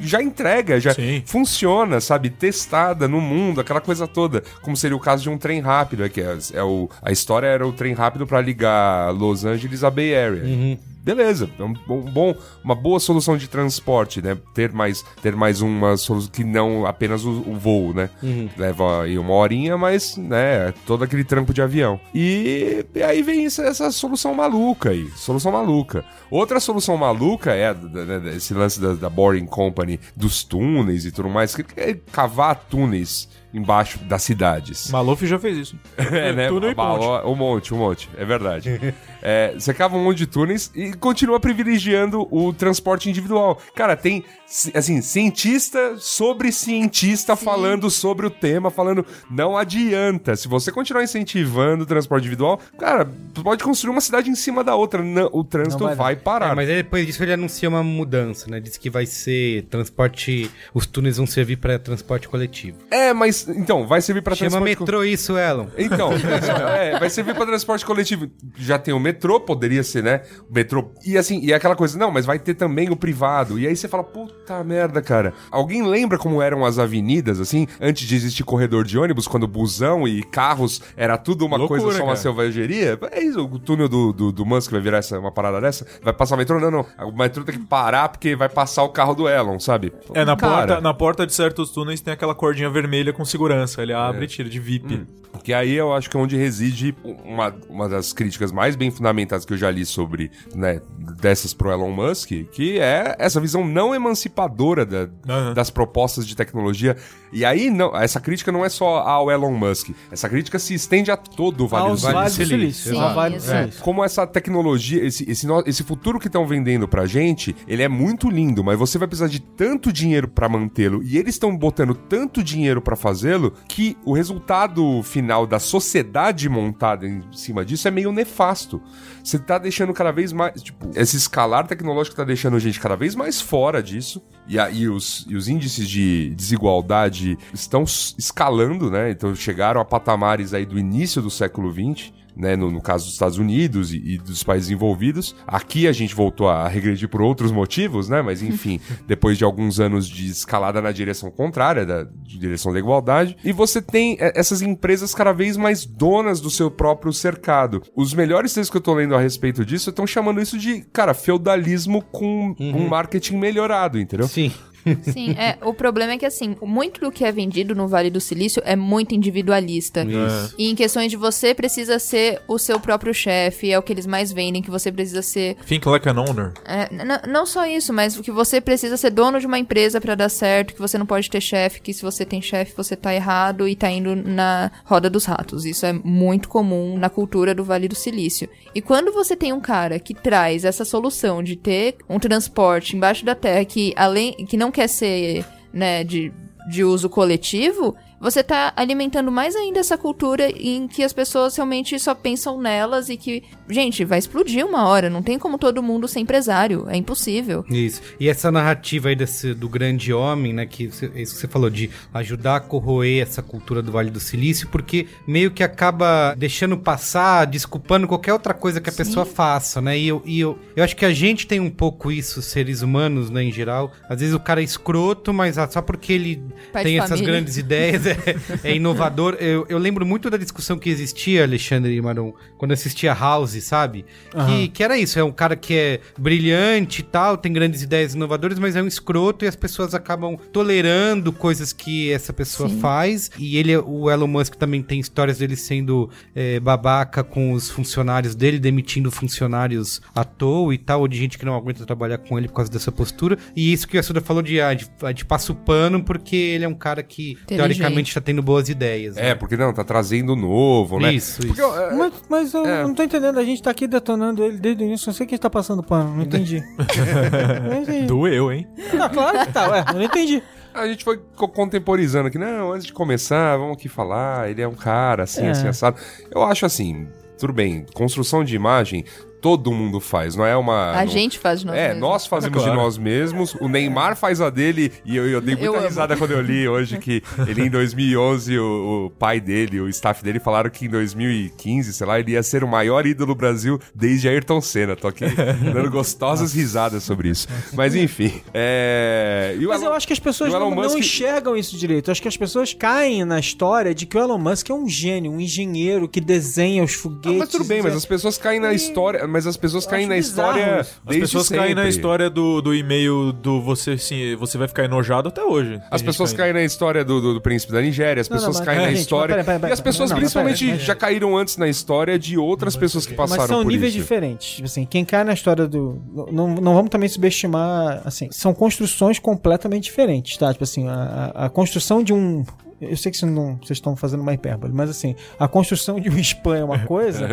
já entrega, já Sim. funciona, sabe, testada no mundo, aquela coisa toda, como seria o caso de um trem rápido, é que é, é o, a história era o trem rápido pra ligar Los Angeles à Bay Area. Beleza, é um, um bom, uma boa solução de transporte, né? Ter mais, ter mais uma solução que não apenas o, o voo, né? Leva aí uma horinha, mas, né, todo aquele trampo de avião. E, e aí vem essa, essa solução maluca aí, solução maluca. Outra solução maluca é esse lance da, da Boring Company, dos túneis e tudo mais, que é cavar túneis embaixo das cidades. Maluf já fez isso. É, né? Túnel e ponte. Um monte, um monte. É verdade. É, você cava um monte de túneis e continua privilegiando o transporte individual. Cara, tem, assim, cientista sobre cientista falando sobre o tema, falando, não adianta. Se você continuar incentivando o transporte individual, cara, pode construir uma cidade em cima da outra. Não, o trânsito Não vai vai, parar. É, mas aí depois disso ele anuncia uma mudança, né? Diz que vai ser transporte. Os túneis vão servir para transporte coletivo. É, mas, então, vai servir pra Chama transporte... metrô isso, Elon. Então, é, vai servir pra transporte coletivo. Já tem o metrô, poderia ser, né? O metrô. E assim, e é aquela coisa, não, mas vai ter também o privado. E aí você fala, puta merda, cara. Alguém lembra como eram as avenidas, assim, antes de existir corredor de ônibus, quando busão e carros era tudo uma Loucura, coisa, só uma cara. selvageria? É isso, o túnel do, do, do Musk vai virar essa, uma parada dessa? Vai passar o metrô? Não, não. O metrô tem que parar porque vai passar o carro do Elon, sabe? É, na Cara, porta, na porta de certos túneis tem aquela cordinha vermelha com segurança. Ele abre e tira de VIP. Porque aí eu acho que é onde reside uma, uma das críticas mais bem fundamentadas que eu já li sobre, né, dessas pro Elon Musk, que é essa visão não emancipadora da- Aham. das propostas de tecnologia. E aí, não, essa crítica não é só ao Elon Musk, essa crítica se estende a todo o Vale do. Vales do Silício, Vale do exato. Silício. Como essa tecnologia, esse, esse, esse futuro que estão vendendo pra gente, ele é muito lindo, mas você vai precisar de tanto dinheiro pra mantê-lo e eles estão botando tanto dinheiro pra fazê-lo que o resultado final da sociedade montada em cima disso é meio nefasto. Você tá deixando cada vez mais, tipo, esse escalar tecnológico tá deixando a gente cada vez mais fora disso e aí os, e os índices de desigualdade estão escalando, né? Então chegaram a patamares aí do início do século XX né, no, no caso dos Estados Unidos e, e dos países envolvidos. Aqui a gente voltou a regredir por outros motivos, né? Mas enfim, depois de alguns anos de escalada na direção contrária, da direção da igualdade. E você tem é, essas empresas cada vez mais donas do seu próprio cercado. Os melhores textos que eu tô lendo a respeito disso estão chamando isso de, cara, feudalismo com um marketing melhorado, entendeu? Sim. Sim, é, o problema é que assim, muito do que é vendido no Vale do Silício é muito individualista. Isso. E em questões de você precisa ser o seu próprio chefe, é o que eles mais vendem, que você precisa ser. Think like an owner. é, não só isso, mas que você precisa ser dono de uma empresa pra dar certo, que você não pode ter chefe, que se você tem chefe você tá errado e tá indo na roda dos ratos. Isso é muito comum na cultura do Vale do Silício. E quando você tem um cara que traz essa solução de ter um transporte embaixo da terra que além que não quer ser, né, de de uso coletivo, você tá alimentando mais ainda essa cultura em que as pessoas realmente só pensam nelas e que, gente, vai explodir uma hora, não tem como todo mundo ser empresário, é impossível. Isso. E essa narrativa aí desse, do grande homem, né? Que isso que você falou, de ajudar a corroer essa cultura do Vale do Silício, porque meio que acaba deixando passar, desculpando qualquer outra coisa que a pessoa faça, né? E, eu, e eu, eu acho que a gente tem um pouco isso, seres humanos, né, em geral. Às vezes o cara é escroto, mas ah, só porque ele Pai tem essas grandes ideias, é, é inovador. Eu, eu lembro muito da discussão que existia, Alexandre e Maron, quando assistia House, sabe? Que, que era isso, é um cara que é brilhante e tal, tem grandes ideias inovadoras, mas é um escroto e as pessoas acabam tolerando coisas que essa pessoa Sim. faz. E ele, o Elon Musk também tem histórias dele sendo é, babaca com os funcionários dele, demitindo funcionários à toa e tal, ou de gente que não aguenta trabalhar com ele por causa dessa postura. E isso que a Suda falou de, ah, de, ah, de passa o pano, porque ele é um cara que teoricamente tá tendo boas ideias. É, né? porque não, tá trazendo novo, né? Isso, Porque, isso. é, Mas, mas eu É. não tô entendendo, a gente tá aqui detonando ele desde o início, não sei quem tá passando pano, não entendi. não entendi. Doeu, hein? Não, claro que tá, ué, eu não entendi. A gente foi co- contemporizando aqui. Não, antes de começar, vamos aqui falar. Ele é um cara assim, É. assim, assado. Eu acho assim, tudo bem. Construção de imagem, todo mundo faz. Não é uma. A não- gente faz de nós É, mesmos. nós fazemos É claro. de nós mesmos. O Neymar faz a dele. E eu, eu dei muita Eu amo. risada quando eu li hoje que ele, em 2011, o, o pai dele, o staff dele, falaram que em 2015, sei lá, ele ia ser o maior ídolo do Brasil desde Ayrton Senna. Tô aqui dando gostosas risadas sobre isso. Mas enfim. É... e Mas Elon- eu acho que as pessoas não, não Musk- enxergam isso direito. Eu acho que as pessoas caem na história de que o Elon Musk é um gênio, um engenheiro que desenha os Ah, foguetes. mas tudo bem, mas é- as pessoas caem na história. Mas as pessoas caem na bizarro história. isso. As pessoas caem na sempre. história do, do e-mail do você sim, você vai ficar enojado até hoje. As pessoas caem na história do, do, do príncipe da Nigéria, as Não, não, pessoas mas- caem é, na gente, história. mas peraí, peraí, e as pessoas, não, não, principalmente, já caíram antes na história de outras pessoas que passaram Mas são por níveis isso. diferentes. Tipo assim, quem cai na história do. Não, não vamos também subestimar. Assim, são construções completamente diferentes, tá? Tipo assim, a, a- a construção de um. Eu sei que vocês, não, vocês estão fazendo uma hipérbole, mas assim, a construção de um spam é uma coisa.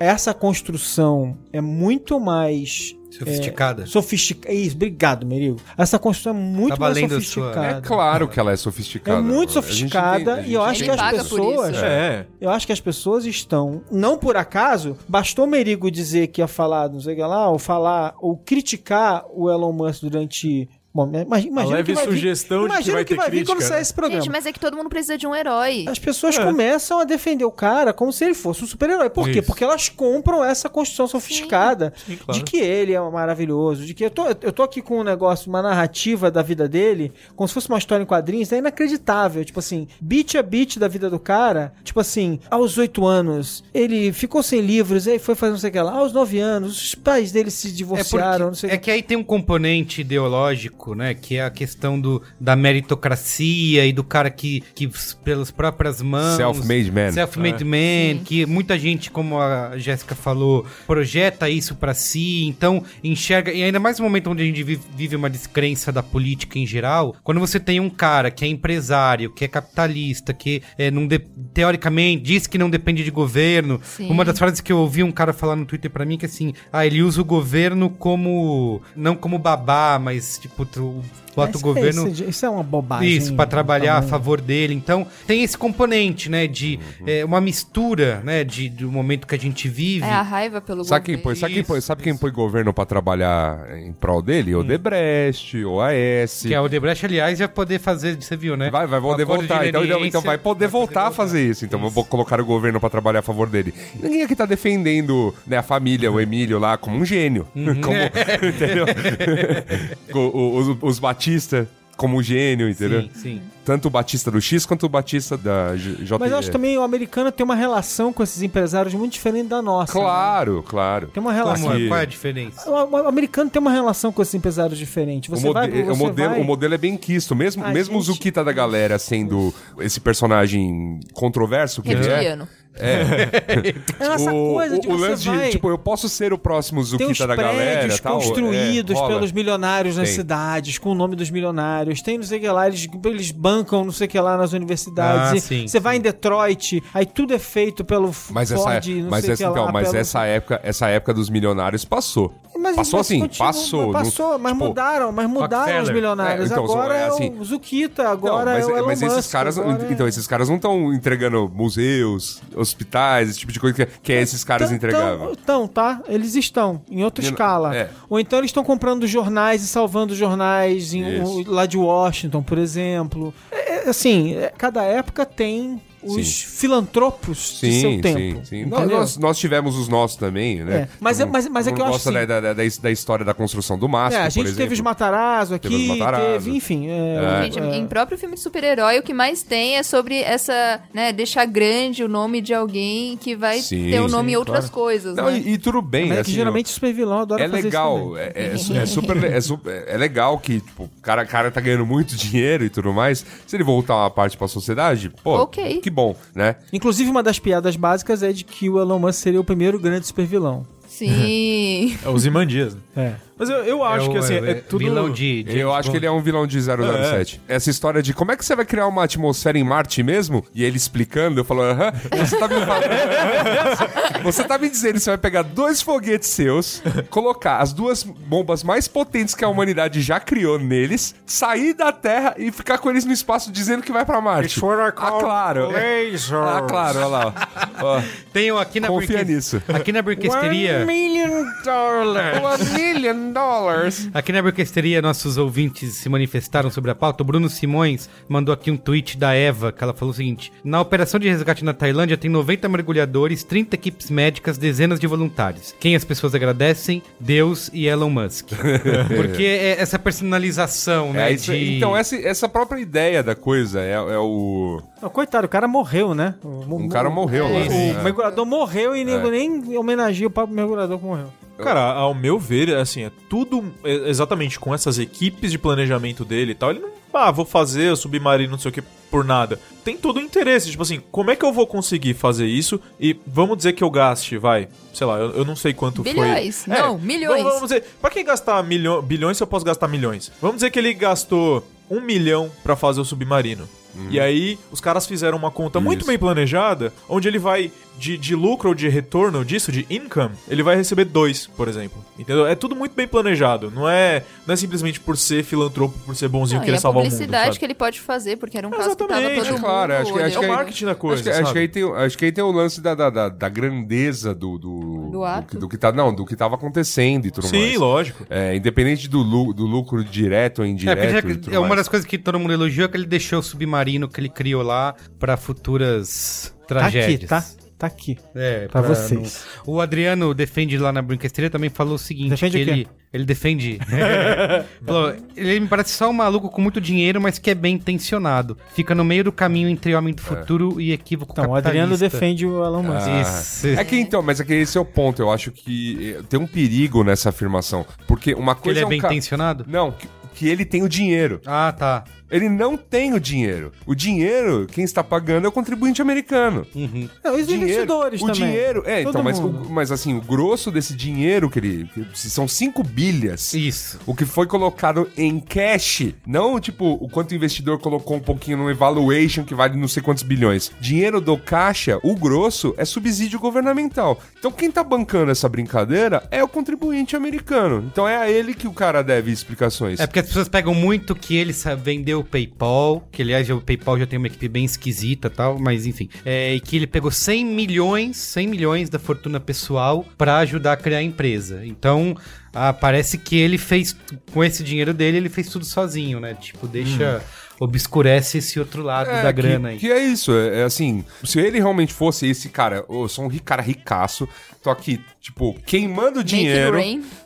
essa construção é muito mais. Sofisticada. Sofisticada. Isso, obrigado, Merigo. Essa construção é muito Tá mais valendo a sua- sofisticada. É claro que ela é É sofisticada. muito A gente sofisticada tem- e eu acho que as pessoas. É. Eu acho que as pessoas estão, não por acaso, bastou o Merigo dizer que ia falar, não sei o que lá, ou falar, ou criticar o Elon Musk durante. Bom, imagina, imagina leve que vai vir- sugestão de que imagina vai que ter vai vir quando sair né? esse programa. Gente, mas é que todo mundo precisa de um herói. As pessoas começam a defender o cara como se ele fosse um super-herói. Por quê? Isso. Porque elas compram essa construção sofisticada Sim, claro. de que ele é maravilhoso, de que eu tô, eu tô aqui com um negócio, uma narrativa da vida dele, como se fosse uma história em quadrinhos, é inacreditável. Tipo assim, beat a beat da vida do cara, tipo assim, aos oito anos, ele ficou sem livros, aí foi fazer não sei o que lá. Aos nove anos, os pais dele se É, divorciaram, não porque, sei o é que aí tem um componente ideológico, né? Que é a questão do, da meritocracia e do cara que, que pelas próprias mãos. Self-made man. Self-made É. man, Sim. que muita gente, como a Jéssica falou, projeta isso pra si, então enxerga. E ainda mais no momento onde a gente vive, uma descrença da política em geral, quando você tem um cara que é empresário, que é capitalista, que é, não de- teoricamente diz que não depende de governo. Sim. Uma das frases que eu ouvi um cara falar no Twitter pra mim que assim, ah, ele usa o governo como não como babá, mas tipo, tu bota Mas o governo Isso, isso é uma bobagem. isso, pra trabalhar a tamanho. favor dele. Então, tem esse componente, né, de é, uma mistura, né, de, do momento que a gente vive. É a raiva pelo Sabe quem, governo. põe, sabe, quem Isso, põe, sabe quem põe governo pra trabalhar em prol dele? O Debrecht, o AS. Que a Odebrecht, aliás, vai poder fazer, você viu, né? Vai, vai poder voltar. Então, então, então vai poder voltar a fazer isso. Então vou colocar o governo pra trabalhar a favor dele. Ninguém aqui tá defendendo né, a família, o Emílio lá, como um gênio. Uhum. Como, entendeu? O- o- os, os Batista como um gênio, entendeu? Sim, sim. Tanto o Batista do X quanto o Batista da J. Mas eu acho também o americano tem uma relação com esses empresários muito diferente da nossa. né? Claro, claro. Tem uma relação. Como é? Qual é a diferença? O, o americano tem uma relação com esses empresários diferente. O, Você vai, mode- você o modelo, vai- o modelo é bem quisto. Mesmo, A mesmo o gente- Zukita da galera sendo esse personagem controverso que ele é. Reptiliano. É essa o, coisa o, de o você lance vai... de, tipo, eu posso ser o próximo Tem os Zukita da galera prédios tal. construídos é, pelos milionários nas Tem. cidades, com o nome dos milionários. Tem não sei o que lá, eles, eles bancam não sei o que lá nas universidades. Ah, E sim, você vai em Detroit, aí tudo é feito pelo Mas essa, Ford, não mas sei o essa, que então, lá. mas pelo- essa época, essa época dos milionários passou. Mas- passou assim, continua- passou. Passou, não- mas tipo, mudaram, mas mudaram os milionários. É, então, agora é é, assim- o Zukita, Não, agora mas, é o Elon mas esses Musk, caras, agora é- então esses caras não estão entregando museus, hospitais, esse tipo de coisa que, que esses caras Tão- entregavam. Então, tá? Eles estão em outra Eu não- escala. é. Ou então eles estão comprando jornais e salvando jornais em, lá de Washington, por exemplo. É, é, assim, é, cada época tem os Sim. filantropos de seu tempo. sim, sim. Nós, nós, nós tivemos os nossos também, né? É, mas é- mas- mas é que eu acho assim- da, da, da, da história da construção do É, mastro, a por gente exemplo. teve os Matarazzo aqui, Teve os Matarazzo. teve, enfim. é, Gente, é, em próprio filme de super-herói, o que mais tem é sobre essa, né, deixar grande o nome de alguém que vai Sim, ter o nome sim, em outras claro. coisas, Não, né? e, e tudo bem, mas é assim, que geralmente o super vilão adora É fazer legal, isso também. é, é, su- é super, é, super- é legal que tipo, o cara, cara tá ganhando muito dinheiro e tudo mais. Se ele voltar uma parte pra sociedade, pô, Ok. que bom, né? Inclusive, uma das piadas básicas é de que o Elon Musk seria o primeiro grande super vilão. Sim. É os Imandias. né? É. Mas eu, eu acho É o- que assim, é- é, tudo. Vilão de. de Eu acho que ele é um vilão de 007. Essa história de como é que você vai criar uma atmosfera em Marte mesmo? E ele explicando, eu falo, aham, você tá me falando. você tá me dizendo que você vai pegar dois foguetes seus, colocar as duas bombas mais potentes que a humanidade já criou neles, sair da Terra e ficar com eles no espaço dizendo que vai pra Marte. Ah, claro. Ah, claro, olha lá. ó. Um aqui na Confia Brinque- nisso. Aqui na Brinquesteria. million dollars. One million dollars. Aqui na Brinquesteria, nossos ouvintes se manifestaram sobre a pauta. O Bruno Simões mandou aqui um tweet da Eva, que ela falou o seguinte: Na operação de resgate na Tailândia tem 90 mergulhadores, 30 equipes médicas, dezenas de voluntários. Quem as pessoas agradecem? Deus e Elon Musk. Porque é essa personalização, né? É, isso- de... Então, essa, essa própria ideia da coisa é, é o. Não, coitado, o cara morreu, né? O, Um cara morreu lá. O, né? o mergulhador morreu e É. nem homenageia o próprio mergulhador que morreu. Cara, ao meu ver, assim, é tudo é, exatamente com essas equipes de planejamento dele e tal. Ele não, ah, vou fazer o submarino, não sei o que, por nada. Tem todo o interesse, tipo assim, como é que eu vou conseguir fazer isso? E vamos dizer que eu gaste, vai, sei lá, eu, eu não sei quanto Bilhões. foi. É, Não, milhões. Vamos, vamos dizer, pra que gastar milho, bilhões se eu posso gastar milhões? Vamos dizer que ele gastou um milhão pra fazer o submarino. E aí, os caras fizeram uma conta muito Isso. bem planejada, onde ele vai, de, de lucro ou de retorno disso, de income, ele vai receber dois, por exemplo. Entendeu? É tudo muito bem planejado. Não é, não é simplesmente por ser filantropo, por ser bonzinho, Não, e querer a salvar o mundo. publicidade sabe? que ele pode fazer, porque era um caso que tava Exatamente, todo é mundo claro, acho que- acho É o marketing da coisa, Acho que, acho que aí tem, acho que aí tem o lance da, da, da, da grandeza do, do, Do ato. que, do que tá, não, do que tava acontecendo e tudo Sim, mais. lógico. É, independente do, lu- do lucro direto ou É, indireto. porque e já- tudo é uma mais. das coisas que todo mundo elogiou é que ele deixou o submarino que ele criou lá pra futuras Tá aqui, tragédias. tá? Tá aqui. É, Pra vocês. não- O Adriano defende lá na Brinquesteria também falou o seguinte: Defende que o quê? ele, ele defende. Falou, ele me parece só um maluco com muito dinheiro, mas que é bem intencionado. Fica no meio do caminho entre homem do futuro e equívoco Então, o Adriano capitalista. defende o Elon Musk. Ah, Isso. É que então, mas é que esse é o ponto. Eu acho que eh, tem um perigo nessa afirmação. Porque uma Que coisa ele é um bem ca- intencionado? Não, que, que ele tem o dinheiro. Ah, tá. Ele não tem o dinheiro. O dinheiro, quem está pagando é o contribuinte americano. Uhum. Não, os Dinheiro- investidores o também. dinheiro, é, Todo então, mas, o- mas assim, o grosso desse dinheiro que ele. que se são 5 bilhas. Isso. O que foi colocado em cash, não tipo o quanto o investidor colocou um pouquinho no evaluation que vale não sei quantos bilhões. Dinheiro do caixa, o grosso, é subsídio governamental. Então quem tá bancando essa brincadeira é o contribuinte americano. Então é a ele que o cara deve explicações. É porque as pessoas pegam muito que ele vendeu o PayPal, que aliás o PayPal já tem uma equipe bem esquisita tal, mas enfim. É, e que ele pegou 100 milhões, 100 milhões da fortuna pessoal pra ajudar a criar a empresa. Então, ah, parece que ele fez, com esse dinheiro dele, ele fez tudo sozinho, né? Tipo, deixa, obscurece esse outro lado É, da que- grana aí. Que é isso, é, é assim, se ele realmente fosse esse cara, eu sou um cara ricaço, tô aqui, tipo, queimando dinheiro,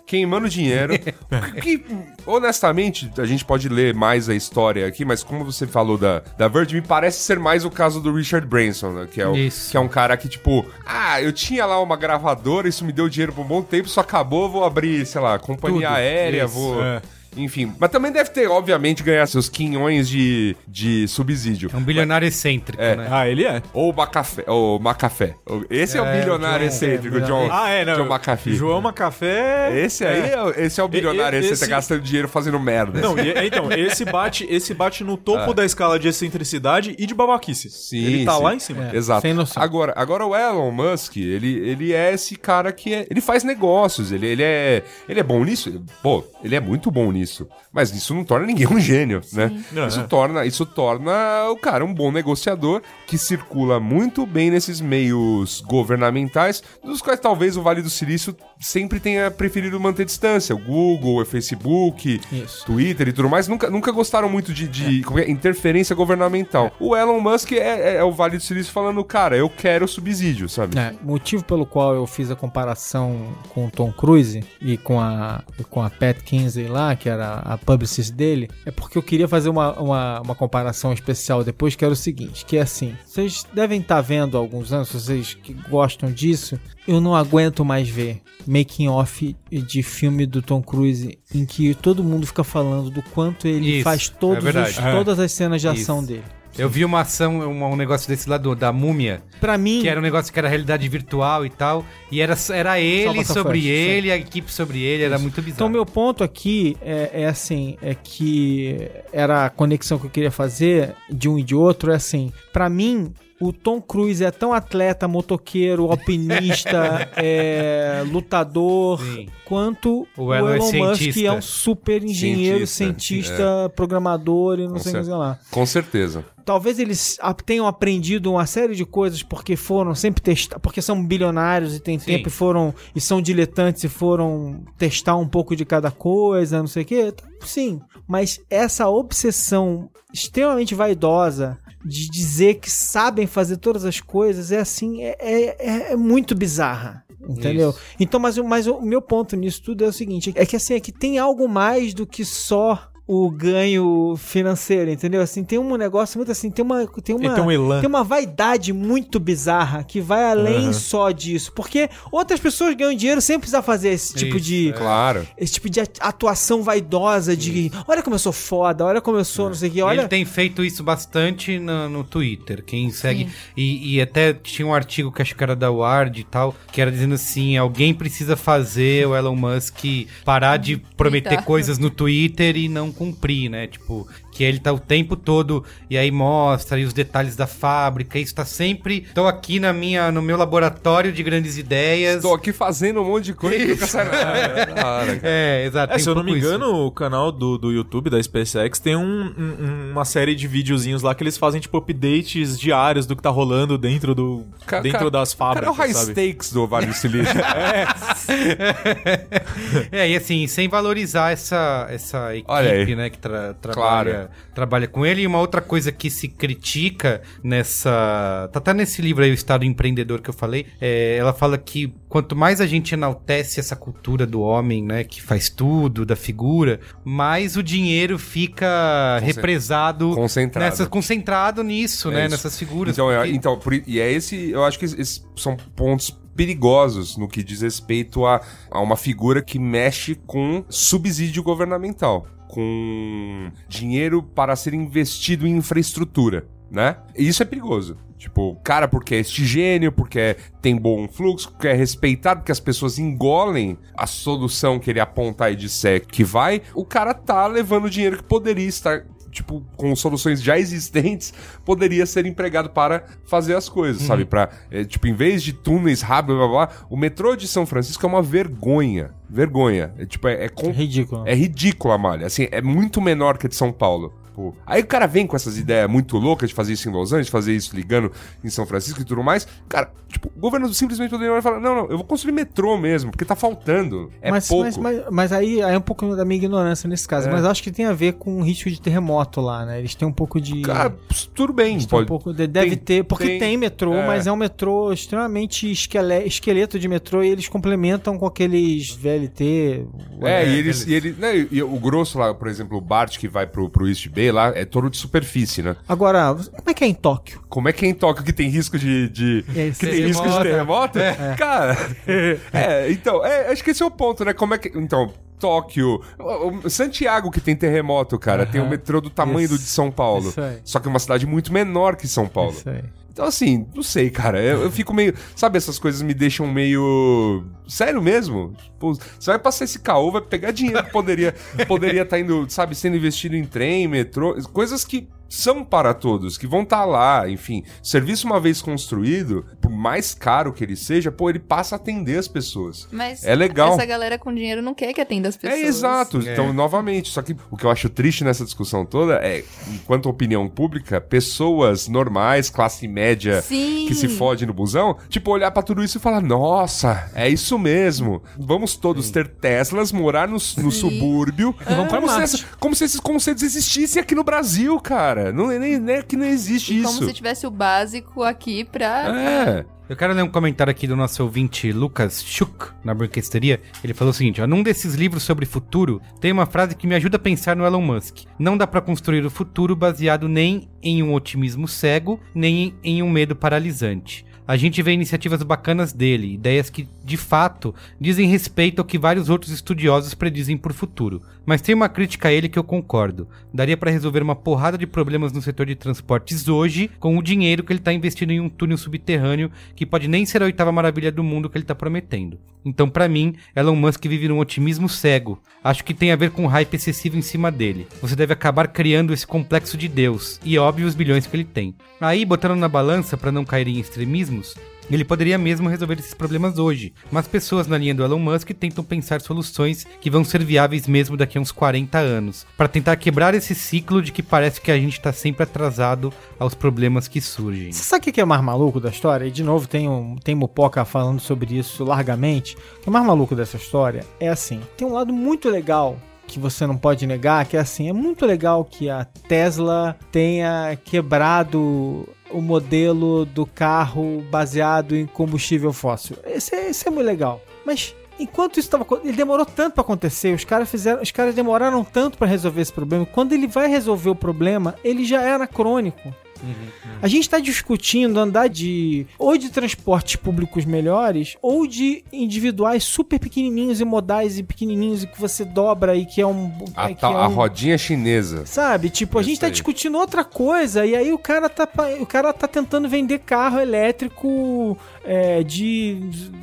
queimando dinheiro, que, honestamente, a gente pode ler mais a história aqui, mas como você falou da, da Virgin, me parece ser mais o caso do Richard Branson, né, que é, o, Isso. que é um cara que, tipo, ah, eu tinha lá uma gravadora, isso me deu dinheiro por um bom tempo, isso acabou, vou abrir, sei lá, companhia Tudo. aérea, Isso, vou... é. Enfim, mas também deve ter, obviamente, ganhar seus quinhões de, de subsídio. É um bilionário excêntrico, É. né? Ah, ele é. Ou o Macafé. Ou Macafé. Esse é, o É, bilionário John- excêntrico, é, John. Ah, é, não. John McAfee. João Macafé. Esse aí é, o- esse é o bilionário, esse, esse- tá gastando dinheiro fazendo merda. Não, e- é, então, esse bate, esse bate no topo Ah. da escala de excentricidade e de babaquice. Sim, ele tá sim. lá em cima. É. Exato. sem noção. Agora, agora o Elon Musk, ele, ele é esse cara que é, ele faz negócios, ele, ele é ele é bom nisso. Pô, ele é muito bom nisso. Mas isso não torna ninguém um gênio, né? Não, Isso é. torna, isso torna o cara um bom negociador que circula muito bem nesses meios governamentais, dos quais talvez o Vale do Silício sempre tenha preferido manter distância. O Google, o Facebook, Isso. Twitter e tudo mais, nunca, nunca gostaram muito de, de como é, interferência governamental. O Elon Musk é, é- é o Vale do Silício falando, cara, eu quero subsídio, sabe? É, motivo pelo qual eu fiz a comparação com o Tom Cruise e com a, com a Pat Kinsey lá, que era a publicist dele, é porque eu queria fazer uma, uma, uma comparação especial depois, que era o seguinte, que é assim, vocês devem estar vendo há alguns anos, vocês que gostam disso, eu não aguento mais ver making off de filme do Tom Cruise em que todo mundo fica falando do quanto ele Isso, faz todos é os- É. todas as cenas de ação Isso. dele. Eu vi uma ação, um, negócio desse lá do, da múmia, Pra mim, que era um negócio que era realidade virtual e tal, e era, era ele sobre ele, a equipe sobre ele, era muito bizarro. Então, meu ponto aqui é, é assim, é que era a conexão que eu queria fazer de um e de outro, é assim, pra mim, o Tom Cruise é tão atleta, motoqueiro, alpinista, é, lutador, Sim. quanto O o Elon é Musk, é um super engenheiro, Cientista, cientista, programador e não Com sei o que lá. Com certeza. Talvez eles tenham aprendido uma série de coisas porque foram sempre testar, porque são bilionários e têm Sim. tempo e foram e são diletantes e foram testar um pouco de cada coisa, não sei o quê. Sim, mas essa obsessão extremamente vaidosa de dizer que sabem fazer todas as coisas é assim, é, é, é muito bizarra. Entendeu? Isso. Então, mas, o- mas o meu ponto nisso tudo é o seguinte: é que assim, é que tem algo mais do que só o ganho financeiro, entendeu? Assim, tem um negócio muito assim, tem uma tem uma tem um elan. tem uma vaidade muito bizarra que vai além Uhum. só disso, porque outras pessoas ganham dinheiro sem precisar fazer esse tipo Isso, de Claro. esse tipo de atuação vaidosa de olha como eu sou foda, olha como eu sou, não sei o que, olha Ele tem feito isso bastante no, no Twitter. Quem segue. E, e até tinha um artigo que acho que era da Ward e tal, que era dizendo assim: alguém precisa fazer o Elon Musk parar de prometer Tweetar. coisas no Twitter e não cumprir, né? Tipo, que ele tá o tempo todo e aí mostra aí os detalhes da fábrica. Isso tá sempre. Tô aqui na minha, no meu laboratório de grandes ideias. Tô aqui fazendo um monte de coisa que nunca. Cara, cara. É, exato. É, se eu um não me pouco isso. engano, o canal do, do YouTube da SpaceX tem um- um- uma série de videozinhos lá que eles fazem, tipo, updates diários do que tá rolando dentro, do, Ca- dentro das o cara fábricas, é o high sabe? stakes do Vale do Silício. É, e assim, sem valorizar essa, essa equipe, Olha aí. né, que tra- trabalha, trabalha com ele. E uma outra coisa que se critica nessa. Tá até nesse livro aí, O Estado Empreendedor, que eu falei. é, ela fala que quanto mais a gente enaltece essa cultura do homem, né, que faz tudo, da figura, mais o dinheiro fica Concen- represado. Concentrado. Nessa, concentrado nisso, É né? isso. Nessas figuras. Então, é, porque- então por e é esse, eu acho que esses são pontos perigosos no que diz respeito a, a uma figura que mexe com subsídio governamental, com dinheiro para ser investido em infraestrutura, né? E isso é perigoso. Tipo, cara, porque é este gênio, porque é- tem bom fluxo, porque é respeitado, porque as pessoas engolem a solução que ele apontar e disser que vai, o cara tá levando dinheiro que poderia estar tipo, com soluções já existentes, poderia ser empregado para fazer as coisas, sabe? Pra, é, tipo, em vez de túneis rápidos, blá, blá, blá, o metrô de São Francisco é uma vergonha. Vergonha. É, tipo, é, é, com- ridículo. é ridículo a malha. Assim, é muito menor que a de São Paulo. Pô. Aí o cara vem com essas ideias muito loucas de fazer isso em Los Angeles, de fazer isso ligando em São Francisco e tudo mais. Cara, tipo, o governo simplesmente poderia falar: não, não, eu vou construir metrô mesmo, porque tá faltando. É mas, pouco. Mas, mas, mas aí, aí é um pouco da minha ignorância nesse caso. É. Mas acho que tem a ver com o risco de terremoto lá, né? Eles têm um pouco de. Cara, tudo bem. eles Pode... um pouco de- deve tem- ter, porque tem, tem- metrô, é. mas é um metrô extremamente esquele, esqueleto de metrô e eles complementam com aqueles VLT. É, É, e eles, e ele, né, e o grosso lá, por exemplo, o Bart que vai pro, pro East Bay lá, é todo de superfície, né? Agora, como é que é em Tóquio? Como é que é em Tóquio que tem risco de. de- É, que tem risco de terremoto? Cara, é, então, é, acho que esse é o ponto, né? Como é que. Então. Tóquio, Santiago que tem terremoto, cara, tem o metrô do tamanho do de São Paulo. Isso aí. Só que é uma cidade muito menor que São Paulo. Isso aí. Então, assim, não sei, cara. Eu, eu fico meio. Sabe, essas coisas me deixam meio. Sério mesmo? Tipo, você vai passar esse caô, vai pegar dinheiro que poderia poderia estar indo, sabe, sendo investido em trem, metrô, coisas que são para todos, que vão estar lá, enfim. Serviço uma vez construído, por mais caro que ele seja, pô, ele passa a atender as pessoas. Mas É legal. essa galera com dinheiro não quer que atenda as pessoas. É exato. Então, novamente, só que o que eu acho triste nessa discussão toda é, enquanto opinião pública, pessoas normais, classe média, Sim. que se fode no busão, tipo, olhar pra tudo isso e falar: nossa, é isso mesmo. Vamos todos ter Teslas, morar no, no subúrbio. Vamos pra como, se como se esses conceitos existissem aqui no Brasil, cara. Não, é nem, nem é que não existe Como isso. se tivesse o básico aqui pra. É. Eu quero ler um comentário aqui do nosso ouvinte Lucas Schuch, na Brinquesteria. Ele falou o seguinte: ó, num desses livros sobre futuro, tem uma frase que me ajuda a pensar no Elon Musk. Não dá pra construir o futuro baseado nem em um otimismo cego, nem em um medo paralisante. A gente vê iniciativas bacanas dele, ideias que, de fato, dizem respeito ao que vários outros estudiosos predizem por futuro. Mas tem uma crítica a ele que eu concordo. Daria pra resolver uma porrada de problemas no setor de transportes hoje com o dinheiro que ele tá investindo em um túnel subterrâneo que pode nem ser a oitava maravilha do mundo que ele tá prometendo. Então, pra mim, Elon Musk vive num otimismo cego. Acho que tem a ver com um hype excessivo em cima dele. Você deve acabar criando esse complexo de Deus e óbvio os bilhões que ele tem. Aí, botando na balança pra não cair em extremismos, ele poderia mesmo resolver esses problemas hoje, mas pessoas na linha do Elon Musk tentam pensar soluções que vão ser viáveis mesmo daqui a uns 40 anos, para tentar quebrar esse ciclo de que parece que a gente tá sempre atrasado aos problemas que surgem. Você sabe o que é mais maluco da história? E de novo tem, um, tem Mupoca falando sobre isso largamente. O mais maluco dessa história é assim: tem um lado muito legal que você não pode negar, que é assim, é muito legal que a Tesla tenha quebrado o modelo do carro baseado em combustível fóssil. Esse é, é muito legal. Mas enquanto isso tava, ele demorou tanto pra acontecer, os caras fizeram, os caras demoraram tanto pra resolver esse problema. Quando ele vai resolver o problema, ele já é anacrônico. A gente está discutindo andar de ou de transportes públicos melhores ou de individuais super pequenininhos e modais e pequenininhos e que você dobra e que é um A, tal- é a um- rodinha chinesa. Sabe? Tipo, a gente tá aí. discutindo outra coisa e aí o cara tá, o cara tá tentando vender carro elétrico é, de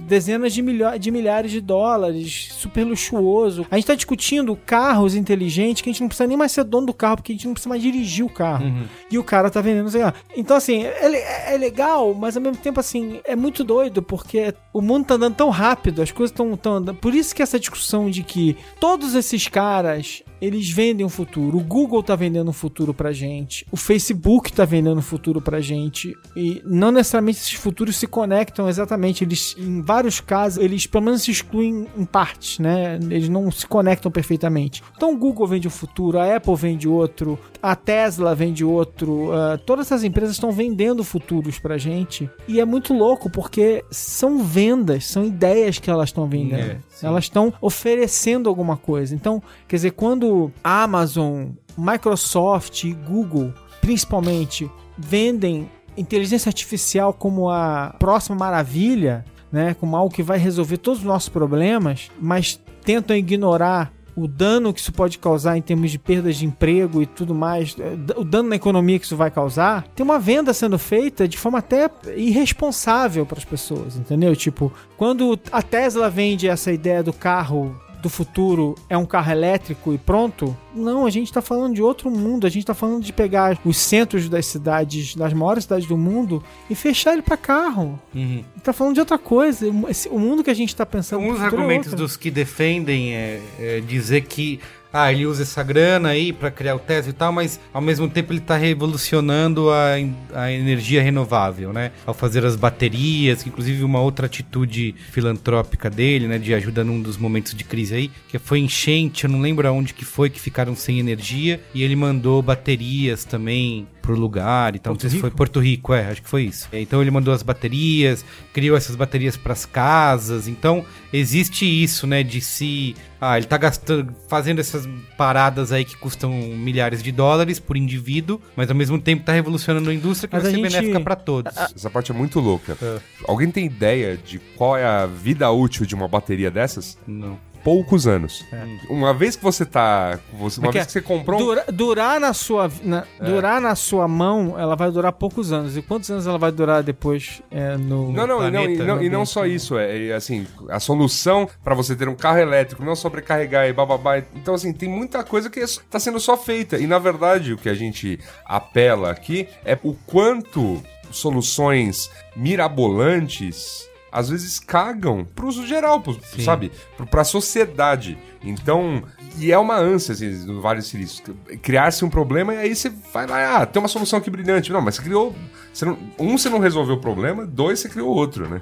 dezenas de, milho- de milhares de dólares, super luxuoso. A gente tá discutindo carros inteligentes que a gente não precisa nem mais ser dono do carro, porque a gente não precisa mais dirigir o carro. E o cara tá vendendo, sei lá. Então, assim, é, é legal, mas ao mesmo tempo, assim, é muito doido, porque o mundo tá andando tão rápido, as coisas estão tão andando. Por isso que essa discussão de que todos esses caras eles vendem um futuro. O Google tá vendendo um futuro pra gente. O Facebook tá vendendo um futuro pra gente. E não necessariamente esses futuros se conectam exatamente. Eles, em vários casos, eles pelo menos se excluem em partes, né? Eles não se conectam perfeitamente. Então o Google vende um futuro, a Apple vende outro, a Tesla vende outro. ah, todas essas empresas estão vendendo futuros pra gente. E é muito louco porque são vendas, são ideias que elas estão vendendo. É, elas estão oferecendo alguma coisa. Então, quer dizer, quando Amazon, Microsoft e Google, principalmente, vendem inteligência artificial como a próxima maravilha, né, como algo que vai resolver todos os nossos problemas, mas tentam ignorar o dano que isso pode causar em termos de perdas de emprego e tudo mais, eh, o dano na economia que isso vai causar, tem uma venda sendo feita de forma até irresponsável para as pessoas, entendeu? Tipo, quando a Tesla vende essa ideia do carro do futuro é um carro elétrico e pronto, não, a gente tá falando de outro mundo, a gente tá falando de pegar os centros das cidades, das maiores cidades do mundo e fechar ele para carro. Uhum. Tá falando de outra coisa. O mundo que a gente tá pensando. Um dos é argumentos outro. dos que defendem é, é dizer que ah, ele usa essa grana aí pra criar o Tesla e tal, mas ao mesmo tempo ele tá revolucionando a, a energia renovável, né? Ao fazer as baterias, que inclusive uma outra atitude filantrópica dele, né, de ajuda num dos momentos de crise aí, que foi enchente, eu não lembro aonde que foi que ficaram sem energia, e ele mandou baterias também pro lugar e tal. não sei se foi Porto Rico, é, acho que foi isso. Então ele mandou as baterias, criou essas baterias pras casas. Então existe isso, né, de se ah, ele tá gastando, fazendo essas paradas aí que custam milhares de dólares por indivíduo, mas ao mesmo tempo tá revolucionando a indústria que Mas vai a ser gente- benéfica pra todos. Essa parte é muito louca. É. Alguém tem ideia de qual é a vida útil de uma bateria dessas? Não. Poucos anos. Uma vez que você tá. Você, uma é vez é? que você comprou um Dura- durar na sua na- É. durar na sua mão, ela vai durar poucos anos. E quantos anos ela vai durar depois é, no Não, não, e não, e planeta, não, e não só isso, é, é, assim, a solução pra você ter um carro elétrico, não sobrecarregar e bababá. Então, assim, tem muita coisa que tá sendo só feita. E na verdade, o que a gente apela aqui é o quanto soluções mirabolantes às vezes cagam pro uso geral, pro, sabe? Pro, pra sociedade. Então, e é uma ânsia, assim, no Vale do Silício. Criar-se um problema e aí você vai lá, ah, tem uma solução aqui brilhante. Não, mas você criou. Você não, um, você não resolveu o problema, dois, você criou outro, né?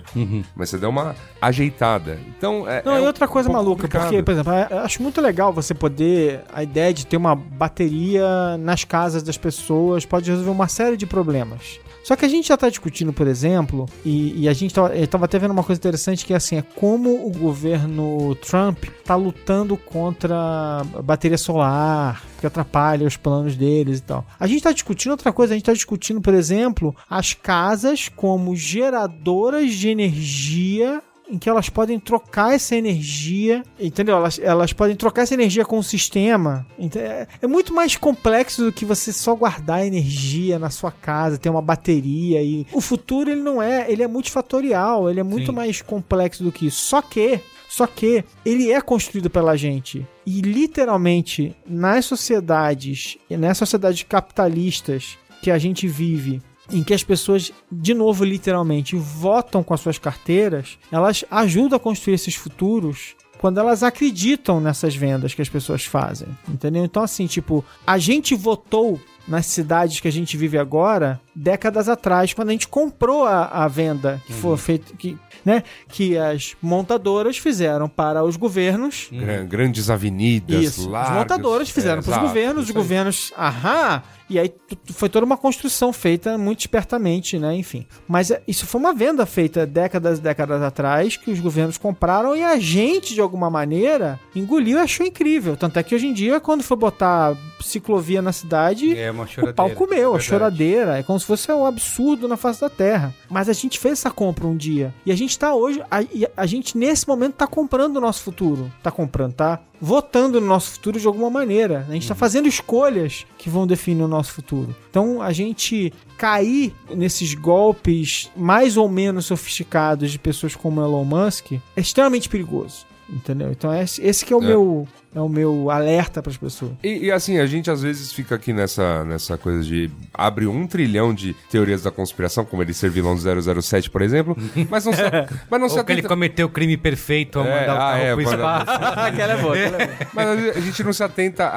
Mas você deu uma ajeitada. Então, é. Não, é e um outra coisa pouco maluca, complicado. porque, por exemplo, eu acho muito legal você poder. A ideia de ter uma bateria nas casas das pessoas pode resolver uma série de problemas. Só que a gente já tá discutindo, por exemplo, e, e a gente tava, eu tava até vendo uma coisa interessante que é assim, é como o governo Trump tá lutando contra bateria solar, que atrapalha os planos deles e tal. A gente tá discutindo outra coisa, a gente tá discutindo, por exemplo, as casas como geradoras de energia em que elas podem trocar essa energia, entendeu? Elas, elas podem trocar essa energia com o sistema. É, é muito mais complexo do que você só guardar energia na sua casa, ter uma bateria e o futuro ele não é, ele é multifatorial, ele é muito Sim. mais complexo do que isso. Só que só que ele é construído pela gente. E literalmente, nas sociedades, nas sociedades capitalistas que a gente vive, em que as pessoas, de novo, literalmente, votam com as suas carteiras, elas ajudam a construir esses futuros quando elas acreditam nessas vendas que as pessoas fazem, entendeu? Então, assim, tipo, a gente votou nas cidades que a gente vive agora décadas atrás, quando a gente comprou a, a venda que foi feita, que, né, que as montadoras fizeram para os governos. Gran- Grandes avenidas, Isso, largas. as montadoras fizeram É, para os governos, os governos, aham, e aí foi toda uma construção feita muito espertamente, né, enfim. Mas é, isso foi uma venda feita décadas e décadas atrás, que os governos compraram e a gente, de alguma maneira, engoliu e achou incrível. Tanto é que hoje em dia, quando for botar ciclovia na cidade, É uma o pau comeu, a verdade. choradeira. É como se fosse um absurdo na face da terra. Mas a gente fez essa compra um dia. E a gente tá hoje. A, a gente, nesse momento, tá comprando o nosso futuro. Tá comprando, tá? Votando no nosso futuro de alguma maneira. A gente tá fazendo escolhas que vão definir o nosso futuro. Então a gente cair nesses golpes mais ou menos sofisticados de pessoas como Elon Musk é extremamente perigoso. Entendeu? Então esse, esse que é o É. meu é o meu alerta para as pessoas. E, e, assim, a gente às vezes fica aqui nessa, nessa coisa de abre um trilhão de teorias da conspiração, como ele ser vilão do 007, por exemplo, mas não se, mas não se Ou que ele atenta... cometeu o crime perfeito ao É, mandar o ah, carro é, pro espaço. Aquela é boa. aquela é boa. Mas a gente não se atenta a-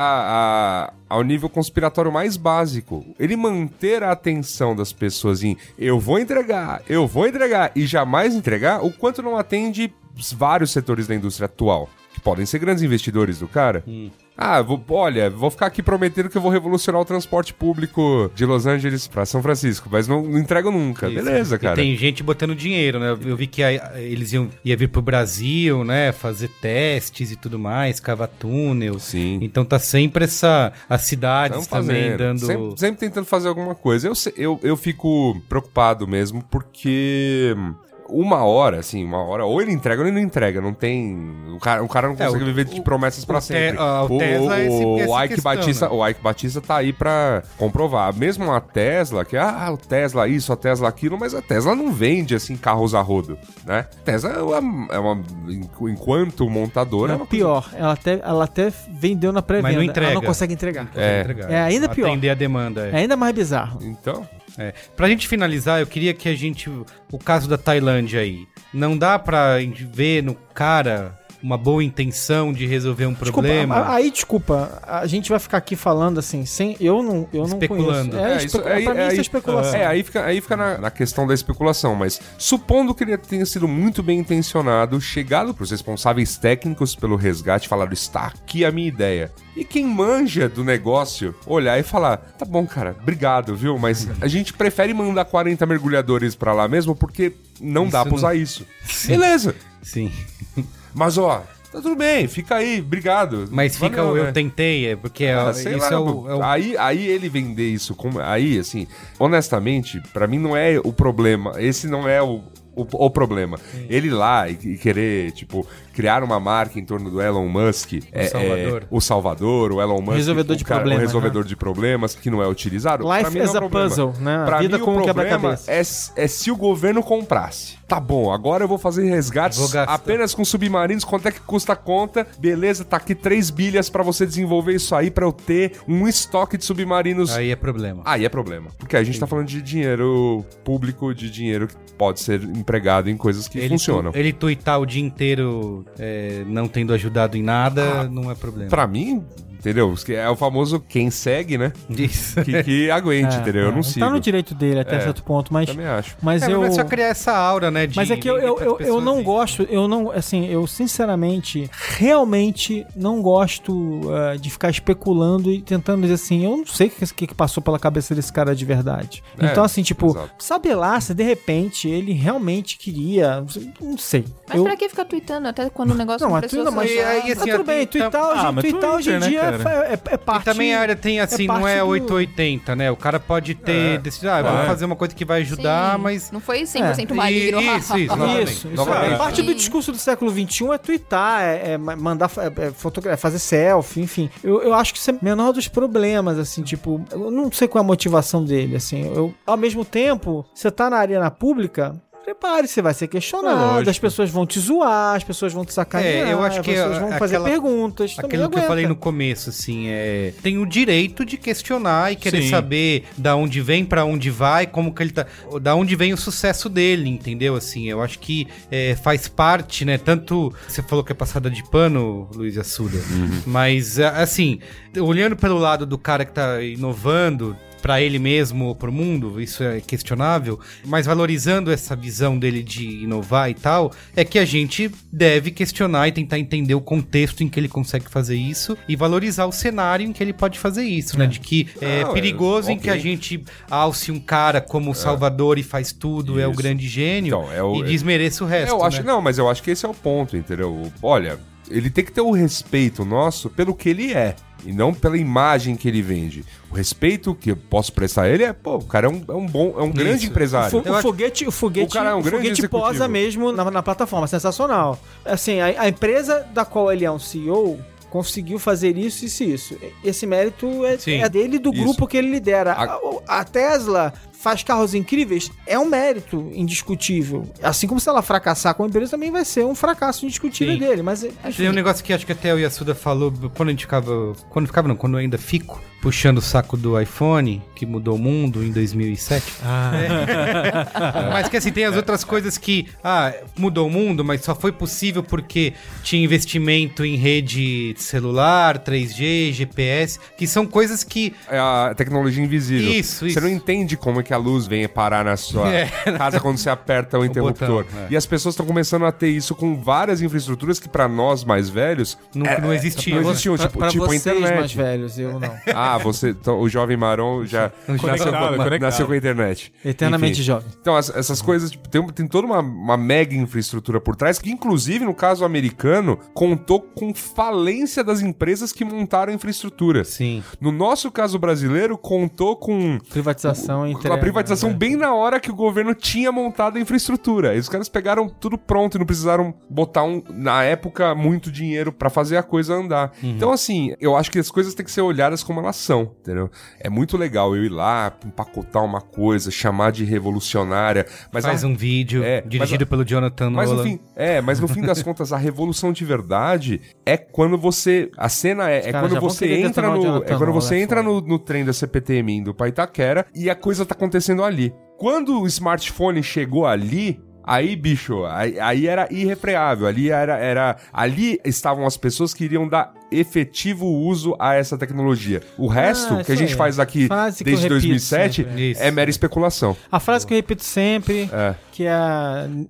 a- ao nível conspiratório mais básico. Ele manter a atenção das pessoas em eu vou entregar, eu vou entregar e jamais entregar, o quanto não atende vários setores da indústria atual, que podem ser grandes investidores do cara. Ah, vou- olha, vou ficar aqui prometendo que eu vou revolucionar o transporte público de Los Angeles pra São Francisco, mas não, não entrego nunca. Isso. Beleza, E cara. tem gente botando dinheiro, né? Eu vi que a- eles iam ia vir pro Brasil, né? Fazer testes e tudo mais, cavar túnel. Sim. Então tá sempre essa. As cidades Tão também fazendo. dando. Sempre, sempre tentando fazer alguma coisa. Eu, eu, eu fico preocupado mesmo, porque uma hora, assim, uma hora, ou ele entrega ou ele não entrega. Não tem. O cara, o cara não É, consegue o- viver de promessas pra o Te- sempre. ah, o Tesla é esse- o Ike questão, Batista, né? o Ike Batista tá aí pra comprovar. Mesmo a Tesla, que ah, o Tesla isso, a Tesla aquilo, mas a Tesla não vende assim carros a rodo, né? Tesla é uma, é uma enquanto montadora, é Não, uma coisa- pior, ela até, ela até vendeu na pré-venda. Mas não entrega. Ela não consegue entregar. É. entregar. É ainda pior. Atender a demanda. É ainda mais bizarro. Então, É. Pra gente finalizar, eu queria que a gente. O caso da Tailândia aí. Não dá pra ver no cara uma boa intenção de resolver um problema. Desculpa, aí, desculpa, a gente vai ficar aqui falando assim, sem. Eu não, eu não Especulando. conheço. É, É, espe- isso- pra aí- mim isso aí- é especulação. É, aí fica, aí fica na, na questão da especulação, mas supondo que ele tenha sido muito bem intencionado, chegado pros responsáveis técnicos pelo resgate, falaram, está aqui a minha ideia. E quem manja do negócio, olhar e falar, tá bom, cara, obrigado, viu? Mas a gente prefere mandar 40 mergulhadores pra lá mesmo, porque não dá Isso pra não- usar isso. Beleza. Sim. Mas, ó, tá tudo bem, fica aí, obrigado. Mas fica Valeu, o eu né? tentei, é porque é- Ah, isso sei é, lá, o, é o- Aí, aí ele vender isso como. Aí, assim, honestamente, pra mim não é o problema. Esse não é o. O, o problema. Ele lá e, e querer, tipo, criar uma marca em torno do Elon Musk. é- é, Salvador. o Salvador, o Elon Musk. Resolvedor o de cara- problemas, O resolvedor de problemas que não é utilizado. Life pra mim não as é a problema. puzzle, né? A Pra vida mim, como o problema quebra-cabeça. é, é se o governo comprasse. Tá bom, agora eu vou fazer resgates Vou apenas com submarinos. Quanto é que custa a conta? Beleza, tá aqui 3 bilhas pra você desenvolver isso aí pra eu ter um estoque de submarinos. Aí é problema. Aí é problema. Porque a gente tá falando de dinheiro público, de dinheiro que pode ser empregado em coisas que Ele, funcionam. tu- ele tuitar o dia inteiro é, não tendo ajudado em nada, não é problema. Pra mim, entendeu? É o famoso quem segue, né? Isso. Que, que aguente, É, entendeu? Eu é, não sigo. Tá no direito dele até É, certo ponto, mas. Também acho. Mas É, eu. mas é só criar essa aura, né? De Mas é que eu, eu, eu, eu não gosto, eu não, assim, eu sinceramente, realmente não gosto eh, de ficar especulando e tentando dizer assim, eu não sei o que, que passou pela cabeça desse cara de verdade. É, então, assim, tipo, exato. sabe lá se de repente ele realmente queria, não sei. Mas eu, pra que ficar tweetando até quando o negócio Não, não mas precisa tudo- mas- E aí, usado? assim, Mas tudo bem, hoje, Ah, hoje em né, dia cara? é, é, é parte... E também a área tem assim, não é do- 880, né? O cara pode ter decidido, ah, vamos É. fazer uma coisa que vai ajudar, Sim, mas. Não foi 100% É. maligno. Isso, isso, novamente. Isso, Novamente. é. Parte do discurso do século XXI é twittar, é, é ma- mandar é, é fotogra- fazer selfie, enfim. Eu, eu acho que isso é o menor dos problemas, assim, tipo, eu não sei qual é a motivação dele, assim. Eu, ao mesmo tempo, você tá na arena pública. Prepare, você vai ser questionado, lógico. as pessoas vão te zoar, as pessoas vão te sacanear, É, eu acho as que pessoas é vão fazer aquela- perguntas. também Aquilo que eu falei no começo, assim, é. Tem o direito de questionar e querer Sim. saber da onde vem, pra onde vai, como que ele tá. Da onde vem o sucesso dele, entendeu? Assim, eu acho que é, faz parte, né? Tanto. Você falou que é passada de pano, Luiz Assuda. Mas, é, assim, olhando pelo lado do cara que tá inovando. Pra ele mesmo ou pro mundo, isso é questionável, mas valorizando essa visão dele de inovar e tal, é que a gente deve questionar e tentar entender o contexto em que ele consegue fazer isso e valorizar o cenário em que ele pode fazer isso, né? De que é é, perigoso em ok. que a gente alce um cara como o Salvador e faz tudo, é o Isso. grande gênio Então, é o- e desmereça o resto, eu acho, né? não, mas eu acho que esse é o ponto, entendeu? Olha, ele tem que ter o respeito nosso pelo que ele é. E não pela imagem que ele vende. O respeito que eu posso prestar a ele é, pô, o cara é um, é um bom, é um grande Isso. O, empresário. fo- o foguete, o foguete, O cara é um o grande foguete executivo. posa mesmo na, na plataforma, sensacional. Assim, a, a empresa da qual ele é um CEO conseguiu fazer isso, isso e isso. Esse mérito é, é dele e do Isso. grupo que ele lidera. A, a Tesla faz carros incríveis, é um mérito indiscutível. Assim como se ela fracassar com a empresa, também vai ser um fracasso indiscutível Sim. dele. Mas, Tem um negócio que acho que até o Yasuda falou quando a gente ficava. Quando ficava, não, quando eu ainda fico puxando o saco do iPhone, que mudou o mundo em 2007. É. Mas que assim, tem as outras coisas que. Ah, mudou o mundo, mas só foi possível porque tinha investimento em rede celular, 3G, GPS, que são coisas que. É a tecnologia invisível. Isso, Você isso. não entende como é que a luz vem parar na sua É. casa quando você aperta o interruptor. botão, é. E as pessoas estão começando a ter isso com várias infraestruturas que pra nós mais velhos Não, é- não existia. não existiam, pra, tipo, pra tipo a vocês internet. mais velhos, eu não. Ah, você, então, o jovem marrom já nasceu, nasceu com a internet. Eternamente Enfim. jovem. Então, as- essas coisas, tipo, tem, tem toda uma, uma mega infraestrutura por trás, que inclusive, no caso americano, contou com falência das empresas que montaram a infraestrutura. Sim. No nosso caso brasileiro, contou com Privatização a privatização bem na hora que o governo tinha montado a infraestrutura. E os caras pegaram tudo pronto e não precisaram botar, um, na época, muito dinheiro pra fazer a coisa andar. Então, assim, eu acho que as coisas têm que ser olhadas como elas são, entendeu? É muito legal eu ir lá, empacotar uma coisa, chamar de revolucionária, mas Faz a- um vídeo É, dirigido pelo Jonathan mas no fim, é, mas no fim das contas, a revolução de verdade é quando você. A cena é, é caras quando já vão você entra no. É quando você é entra no, no trem da CPTM indo pra Itaquera e a coisa tá acontecendo ali. Quando o smartphone chegou ali. Aí, bicho, aí, aí era irrefreável. Ali era, era. Ali estavam as pessoas que iriam dar efetivo uso a essa tecnologia. O resto Ah, que a gente aí. faz aqui Frase desde repito 2007 sempre. Isso. é mera especulação. A frase que eu repito sempre, É. que é,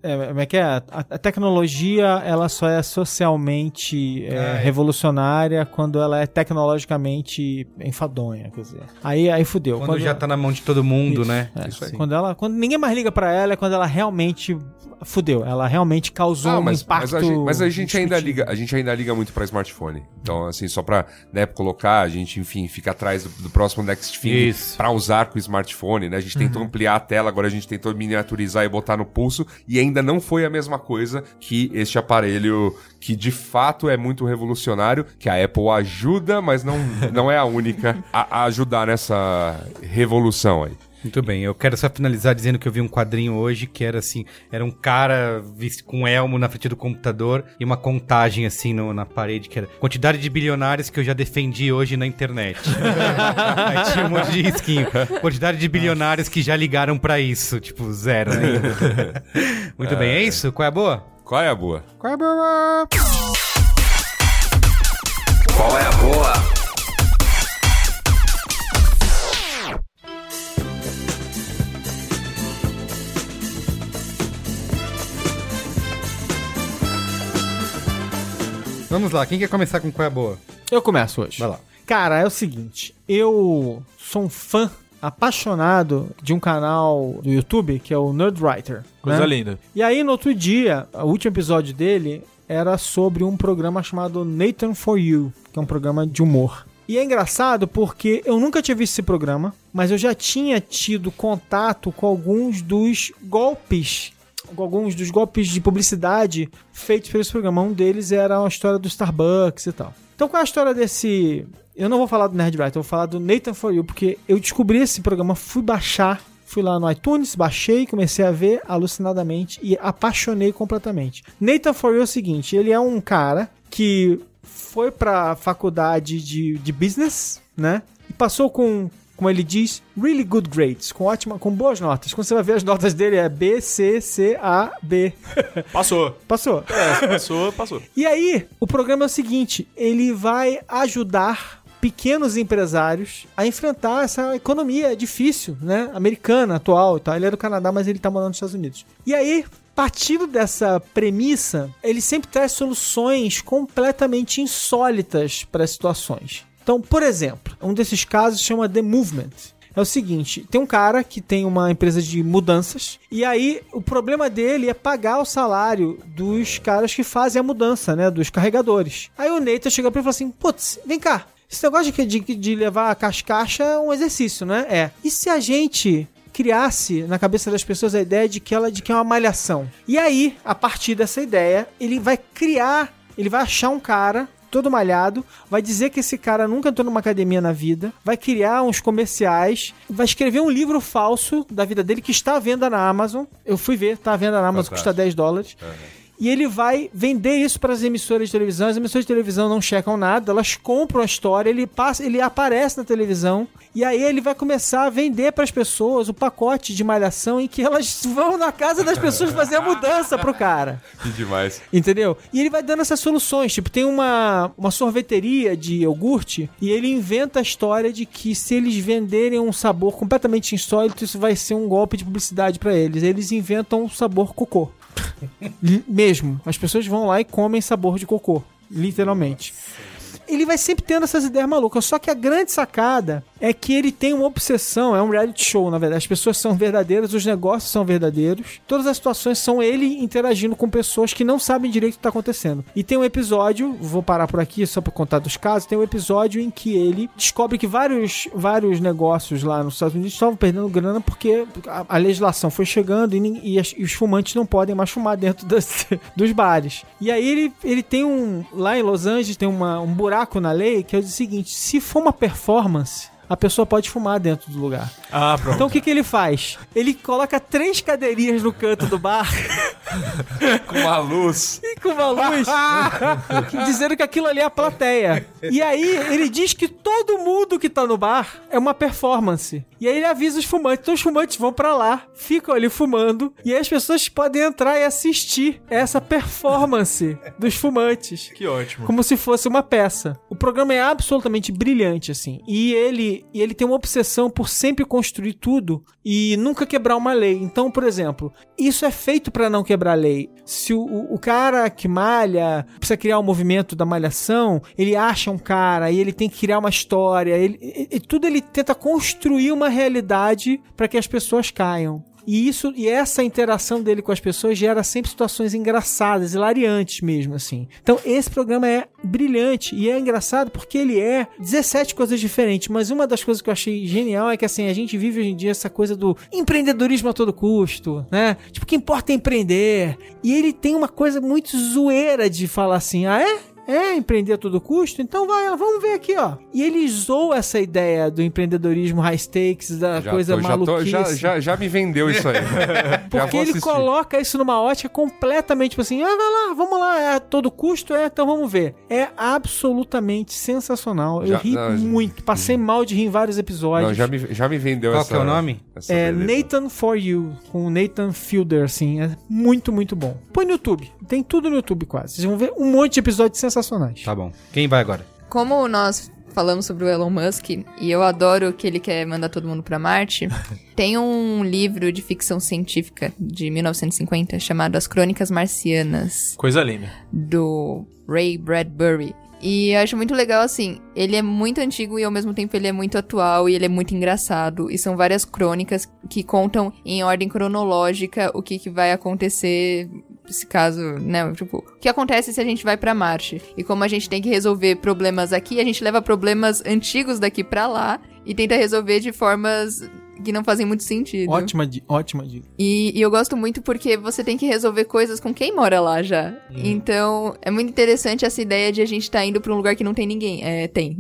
é, como é que é? A, a tecnologia, ela só é socialmente é, Ah, é. revolucionária quando ela é tecnologicamente enfadonha, quer dizer. Aí, aí fudeu. Quando, já tá na mão de todo mundo, Isso, né? é. Isso aí. Quando ela, quando ninguém mais liga pra ela, é quando ela realmente fudeu. Ela realmente causou Ah, um mas, impacto. mas a gente, mas a gente ainda liga, a gente ainda liga muito pra smartphone. Então, assim, só pra né, colocar, a gente, enfim, fica atrás do, do próximo Next Thing pra usar com o smartphone, né? A gente tentou ampliar a tela, agora a gente tentou miniaturizar e botar no pulso, e ainda não foi a mesma coisa que este aparelho que de fato é muito revolucionário, que a Apple ajuda, mas não, não é a única a, a ajudar nessa revolução aí. Muito bem, eu quero só finalizar dizendo que eu vi um quadrinho hoje que era assim, era um cara visto com um elmo na frente do computador e uma contagem assim no- na parede que era quantidade de bilionários que eu já defendi hoje na internet. Aí tinha um monte de risquinho. Quantidade de bilionários que já ligaram pra isso, tipo zero ainda. Muito bem, é isso? Qual é a boa? Qual é a boa? Qual é a boa? Qual é a boa? Vamos lá, quem quer começar com qual é a boa? Eu começo hoje. Vai lá. Cara, é o seguinte, eu sou um fã apaixonado de um canal do YouTube que é o Nerdwriter. Coisa né? linda. E aí, no outro dia, o último episódio dele era sobre um programa chamado Nathan For You, que é um programa de humor. E é engraçado porque eu nunca tinha visto esse programa, mas eu já tinha tido contato com alguns dos golpes, alguns dos golpes de publicidade feitos por esse programa. Um deles era a história do Starbucks e tal. Então, qual é a história desse. Eu não vou falar do Nerdwriter, eu vou falar do Nathan For You, porque eu descobri esse programa, fui baixar Fui lá no iTunes, baixei, comecei a ver alucinadamente e apaixonei completamente. Nathan For You é o seguinte, ele é um cara que foi pra faculdade de, de business, né? E passou com, como ele diz, really good grades, com ótima, com boas notas. Quando você vai ver as notas dele é B, C, C, A, B. Passou. Passou. É, passou, passou. E aí, o programa é o seguinte: ele vai ajudar pequenos empresários a enfrentar essa economia difícil, né? Americana, atual e tal. Ele é do Canadá, mas ele tá morando nos Estados Unidos. E aí, partindo dessa premissa, ele sempre traz soluções completamente insólitas para as situações. Então, por exemplo, um desses casos chama The Movement. É o seguinte, tem um cara que tem uma empresa de mudanças e aí o problema dele é pagar o salário dos caras que fazem a mudança, né, dos carregadores. Aí o Neita chega pra ele e fala assim: "Putz, vem cá. Esse negócio de, de, levar a cascaixa é um exercício, né? É. E se a gente criasse na cabeça das pessoas a ideia de que ela de que é uma malhação. E aí, a partir dessa ideia, ele vai criar, ele vai achar um cara todo malhado, vai dizer que esse cara nunca entrou numa academia na vida, vai criar uns comerciais, vai escrever um livro falso da vida dele que está à venda na Amazon. Eu fui ver, está à venda na Amazon, Fantástico. custa 10 dólares. E ele vai vender isso para as emissoras de televisão. As emissoras de televisão não checam nada, elas compram a história, ele passa, ele aparece na televisão e aí ele vai começar a vender para as pessoas o pacote de malhação em que elas vão na casa das pessoas fazer a mudança pro cara. Que demais. Entendeu? E ele vai dando essas soluções. Tipo, tem uma, uma sorveteria de iogurte e ele inventa a história de que se eles venderem um sabor completamente insólito, isso vai ser um golpe de publicidade pra eles. Eles inventam um sabor cocô. Mesmo. As pessoas vão lá e comem sabor de cocô. Literalmente. Ele vai sempre tendo essas ideias malucas. Só que a grande sacada é que ele tem uma obsessão. É um reality show, na verdade. As pessoas são verdadeiras, os negócios são verdadeiros. Todas as situações são ele interagindo com pessoas que não sabem direito o que está acontecendo. E tem um episódio, vou parar por aqui só para contar dos casos. Tem um episódio em que ele descobre que vários, vários negócios lá nos Estados Unidos estavam perdendo grana porque a, a legislação foi chegando e, e as- e os fumantes não podem mais fumar dentro das- dos bares. E aí ele, ele tem um. Lá em Los Angeles tem uma, um buraco na lei que é o seguinte: se for uma performance. A pessoa pode fumar dentro do lugar. Ah, pronto. Então o que, que ele faz? Ele coloca três cadeirinhas no canto do bar Com uma luz. e com uma luz dizendo que aquilo ali é a plateia. E aí ele diz que todo mundo que tá no bar é uma performance. E aí ele avisa os fumantes. Então os fumantes vão pra lá, ficam ali fumando, e aí as pessoas podem entrar e assistir essa performance dos fumantes. Que ótimo. Como se fosse uma peça. O programa é absolutamente brilhante, assim. E ele, e ele tem uma obsessão por sempre construir tudo e nunca quebrar uma lei. Então, por exemplo, isso é feito pra não quebrar a lei. Se o, o- o cara que malha precisa criar um movimento da malhação, ele acha um cara e ele tem que criar uma história. Ele, e- e tudo ele tenta construir uma realidade pra que as pessoas caiam. E isso e essa interação dele com as pessoas gera sempre situações engraçadas, hilariantes mesmo, assim. Então, esse programa é brilhante e é engraçado porque ele é 17 coisas diferentes, mas uma das coisas que eu achei genial é que assim, a gente vive hoje em dia essa coisa do empreendedorismo a todo custo, né? Tipo, o que importa é empreender. E ele tem uma coisa muito zoeira de falar assim: "Ah, é? É, empreender a todo custo? Então vai, vamos ver aqui, ó. E ele zoou essa ideia do empreendedorismo high stakes, da Já coisa tô- já, tô- maluquice. já, já, já me vendeu isso aí. Porque ele coloca isso numa ótica completamente tipo assim, ah, vai lá, vamos lá, é a todo custo, é, então vamos ver. É absolutamente sensacional. Eu Já- ri não, muito, passei mal de rir em vários episódios. Não, já me, já me vendeu Qual essa. que é o nome? É beleza. Nathan For You, com o Nathan Fielder, assim, é muito, muito bom. Põe no YouTube, tem tudo no YouTube quase. Vocês vão ver um monte de episódios sensacionais. Tá bom. Quem vai agora? Como nós falamos sobre o Elon Musk, e eu adoro que ele quer mandar todo mundo pra Marte, tem um livro de ficção científica de 1950 chamado As Crônicas Marcianas, Coisa linda. do Ray Bradbury. E eu acho muito legal, assim, ele é muito antigo e ao mesmo tempo ele é muito atual e ele é muito engraçado. E são várias crônicas que contam em ordem cronológica o que, que vai acontecer, se caso, né, tipo, o que acontece se a gente vai pra Marte. E como a gente tem que resolver problemas aqui, a gente leva problemas antigos daqui pra lá e tenta resolver de formas que não fazem muito sentido. Ótima, ótima dica. E, e eu gosto muito porque você tem que resolver coisas com quem mora lá já. Então, é muito interessante essa ideia de a gente estar indo pra um lugar que não tem ninguém. É, tem.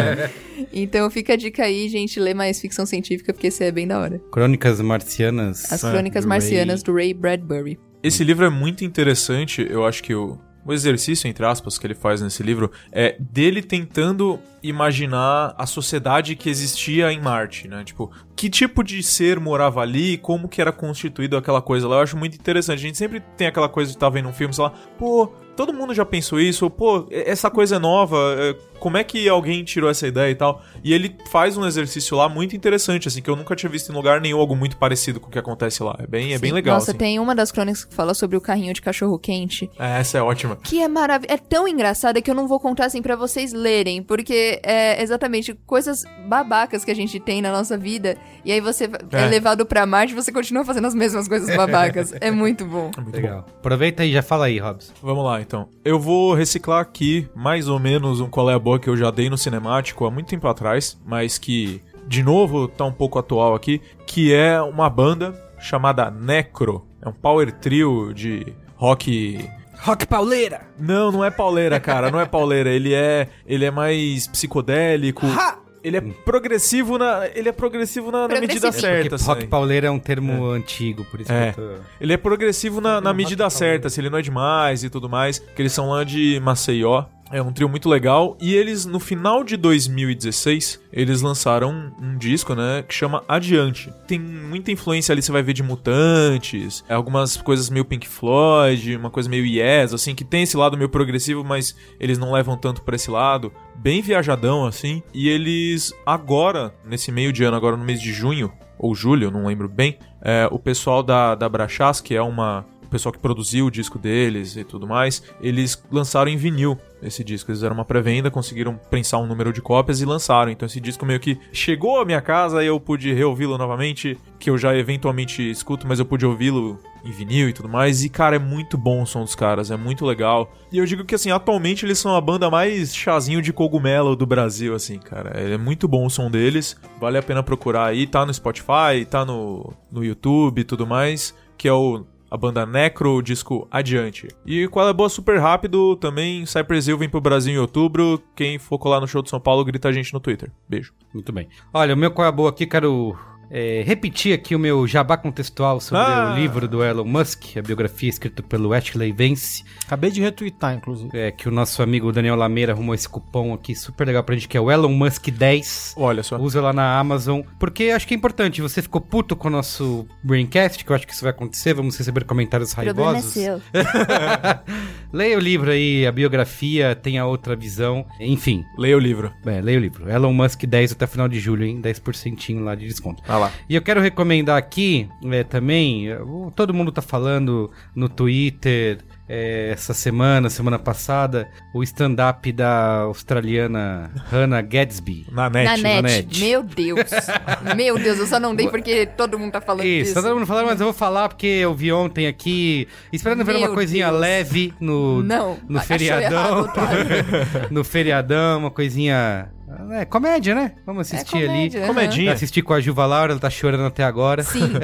então fica a dica aí, gente, lê mais ficção científica, porque isso é bem da hora. Crônicas Marcianas. As É, Crônicas do Marcianas, do Ray Bradbury. Esse livro é muito interessante, eu acho que o, o exercício, entre aspas, que ele faz nesse livro é dele tentando imaginar a sociedade que existia em Marte, né? Tipo, que tipo de ser morava ali, como que era constituído aquela coisa lá. Eu acho muito interessante. A gente sempre tem aquela coisa de estar vendo um filme, sei lá, pô, todo mundo já pensou isso, pô, essa coisa é nova, é, como é que alguém tirou essa ideia e tal. E ele faz um exercício lá muito interessante, assim, que eu nunca tinha visto em lugar nenhum algo muito parecido com o que acontece lá. É bem, é bem legal. Nossa, assim. tem uma das crônicas que fala sobre o carrinho de cachorro quente. É, essa é ótima. Que é maravilhosa. É tão engraçada que eu não vou contar assim pra vocês lerem, porque é exatamente coisas babacas que a gente tem na nossa vida, e aí você é, É. levado pra Marte e você continua fazendo as mesmas coisas babacas. é muito bom. Muito Legal. Aproveita e já fala aí, Robson. Vamos lá, então. Eu vou reciclar aqui mais ou menos um colé boa que eu já dei no cinemático há muito tempo atrás, mas que, de novo, tá um pouco atual aqui, que é uma banda chamada Necro. É um power trio de rock Rock Pauleira! Não, não é pauleira, cara, não é pauleira. Ele é, ele é mais psicodélico. Ele é progressivo na, ele é progressivo na, na medida Progressivo. certa. Porque rock assim. pauleira é um termo antigo, por isso É. que eu tô... Ele é progressivo na, na medida certa, se ele não é demais e tudo mais. Que eles são lá de Maceió. É um trio muito legal. E eles, no final de 2016, eles lançaram um, disco, né? Que chama Adiante. Tem muita influência ali, você vai ver de Mutantes, algumas coisas meio Pink Floyd, uma coisa meio Yes, assim, que tem esse lado meio progressivo, mas eles não levam tanto pra esse lado. Bem viajadão, assim. E eles, agora, nesse meio de ano, agora no mês de junho, ou julho, não lembro bem, é, o pessoal da, da Brachas, que é uma. Pessoal que produziu o disco deles e tudo mais, eles lançaram em vinil esse disco. Eles fizeram uma pré-venda, conseguiram prensar um número de cópias e lançaram. Então esse disco meio que chegou à minha casa e eu pude reouvi-lo novamente, que eu já eventualmente escuto, mas eu pude ouvi-lo em vinil e tudo mais. E, cara, é muito bom o som dos caras, é muito legal. E eu digo que, assim, atualmente eles são a banda mais chazinho de cogumelo do Brasil, assim, cara. É muito bom o som deles, vale a pena procurar aí. Tá no Spotify, tá no, no YouTube e tudo mais, que é o a banda Necro, o disco Adiante. E qual é boa super rápido, também Cypress Hill vem pro Brasil em outubro. Quem for colar no show de São Paulo, grita a gente no Twitter. Beijo. Muito bem. Olha, o meu qual é boa aqui, quero é, repetir aqui o meu jabá contextual sobre Ah. o livro do Elon Musk, a biografia escrita pelo Ashley Vance, Acabei de retweetar, inclusive. é, que o nosso amigo Daniel Lameira arrumou esse cupom aqui super legal pra gente, que é o Elon Musk 10. Olha só. Usa lá na Amazon, porque acho que é importante. Você ficou puto com o nosso Braincast, que eu acho que isso vai acontecer. Vamos receber comentários é raivosos. seu. leia o livro aí, a biografia, tem a outra visão. Enfim, Leia o livro. é, leia o livro. Elon Musk 10 até final de julho, hein? 10% lá de desconto. Vai lá. E eu quero recomendar aqui é, também, é, todo mundo tá falando no Twitter é, essa semana, semana passada, o stand-up da australiana Hannah Gadsby. Na net. Na net. net. Meu Deus. Meu Deus, eu só não dei porque todo mundo tá falando Isso, disso. tá todo mundo falando, mas eu vou falar porque eu vi ontem aqui, esperando ver Meu uma coisinha Deus. leve no, Não, no feriadão. errado, otário. no feriadão, uma coisinha. É, comédia, né? Vamos assistir É ali. comédia, aham. Comedinha. Assisti com a Juva Laura, ela tá chorando até agora. Sim.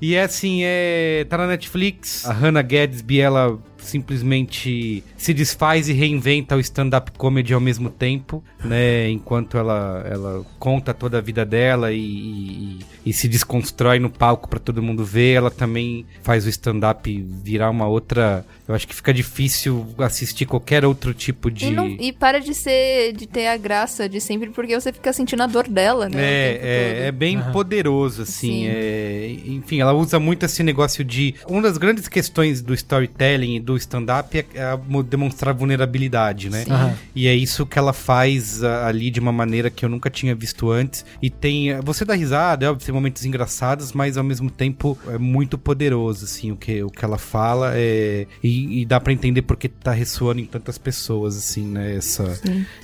E é assim, é, tá na Netflix. A Hannah Gadsby, ela simplesmente se desfaz e reinventa o stand-up comedy ao mesmo tempo, né? Enquanto ela, ela conta toda a vida dela e, e- e se desconstrói no palco pra todo mundo ver, ela também faz o stand-up virar uma outra. Eu acho que fica difícil assistir qualquer outro tipo de. E, não- e para de ser, de ter a graça de sempre, porque você fica sentindo a dor dela, né? É, é, é bem poderoso, assim. Sim. é- enfim, ela usa muito esse negócio de. Uma das grandes questões do storytelling e do stand-up é, é mo- demonstrar vulnerabilidade, né? Sim. Aham. E é isso que ela faz ah, ali de uma maneira que eu nunca tinha visto antes. E tem. Você dá risada, é óbvio, tem momentos engraçados, mas ao mesmo tempo é muito poderoso, assim, o que, o que ela fala. É, e, e dá pra entender porque tá ressoando em tantas pessoas, assim, né? Essa.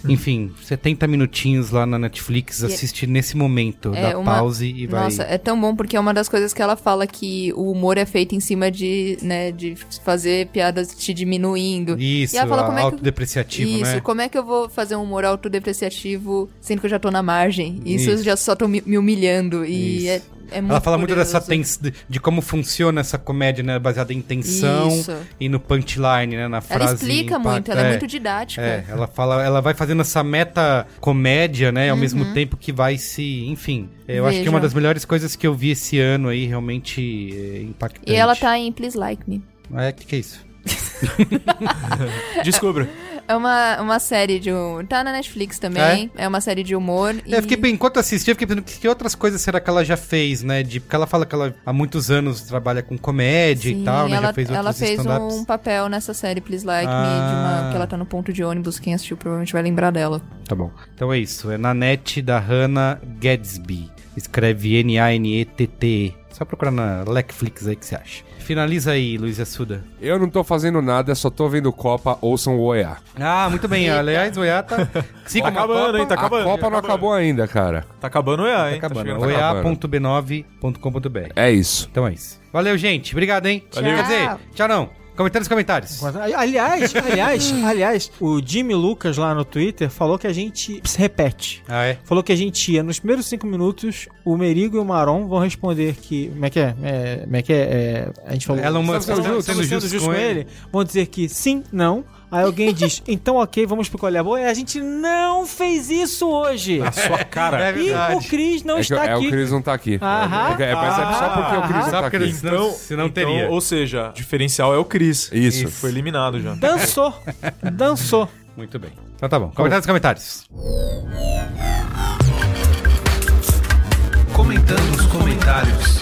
Enfim, 70 minutinhos lá na Netflix, E- assiste nesse momento, É dá uma- pause e vai. Nossa, é tão bom porque é uma das coisas que ela fala que o humor é feito em cima de, né, de fazer piadas te diminuindo. Isso, E ela fala, como é que- autodepreciativo, Isso, né? como é que eu vou fazer um humor autodepreciativo sendo que eu já tô na margem? Isso, Isso. eu já só tô me, humilhando. E Isso. é, é muito Ela fala muito dessa tens, de, de como funciona essa comédia, né? Baseada em tensão Isso. e no punchline, né? Na Ela frase. explica impacta- muito, ela é, muito didática. É, ela fala, ela vai fazendo essa meta comédia, né? Ao mesmo tempo que vai se, enfim. Eu acho que é uma Uhum. Veja. das melhores coisas que eu vi esse ano aí, realmente é, impactante. E ela tá em Please Like Me. É, o que, que é isso? Descubra. É uma, uma série de. um- Tá na Netflix também. É, uma série de humor. e- É, eu fiquei, enquanto assistia, eu fiquei pensando que, outras coisas será que ela já fez, né? De, porque ela fala que ela há muitos anos trabalha com comédia Sim, e tal, né? ela, já fez ela fez um papel nessa série Please Like Me, Ah. de uma, que ela tá no ponto de ônibus. Quem assistiu provavelmente vai lembrar dela. Tá bom. Então é isso. É na net da Hannah Gadsby. Escreve N-A-N-E-T-T-E. Só procurar na Netflix aí que você acha. Finaliza aí, Luiz Assuda. Eu não tô fazendo nada, só tô vendo Copa, ouçam o OEA. Ah, muito bem. Aliás, o EA tá... Siga Tá acabando, hein? Tá A acabando. Copa não tá acabando. acabou ainda, cara. Tá acabando o EA, Tá hein? acabando. tá oea.b9.com.br É isso. Então é isso. Valeu, gente. Obrigado, hein? Valeu. Quer dizer, tchau não. Comentários, comentários. Aliás, aliás, aliás, o Jimmy Lucas lá no Twitter falou que a gente se repete. Ah, é? Falou que a gente ia, nos primeiros cinco minutos, o Merigo e o Maron vão responder que. Como é que é? É, como é que é? É, a gente falou. Elon Musk Estamos sendo sendo, justo sendo com com ele. Vão dizer que sim, não. Aí alguém diz, então ok, vamos pro colher. Boa, a gente não fez isso hoje. A sua cara. É E o Cris não é, que, está é o aqui. Cris não tá aqui. Aham. É, é, percebe só porque o Cris não tá porque aqui. ele- Senão- então, teria. Ou seja, o diferencial é o Chris. Isso. Que Foi eliminado já. Dançou. Dançou. Muito bem. Então tá bom. Comentários, comentários. Comentando os comentários.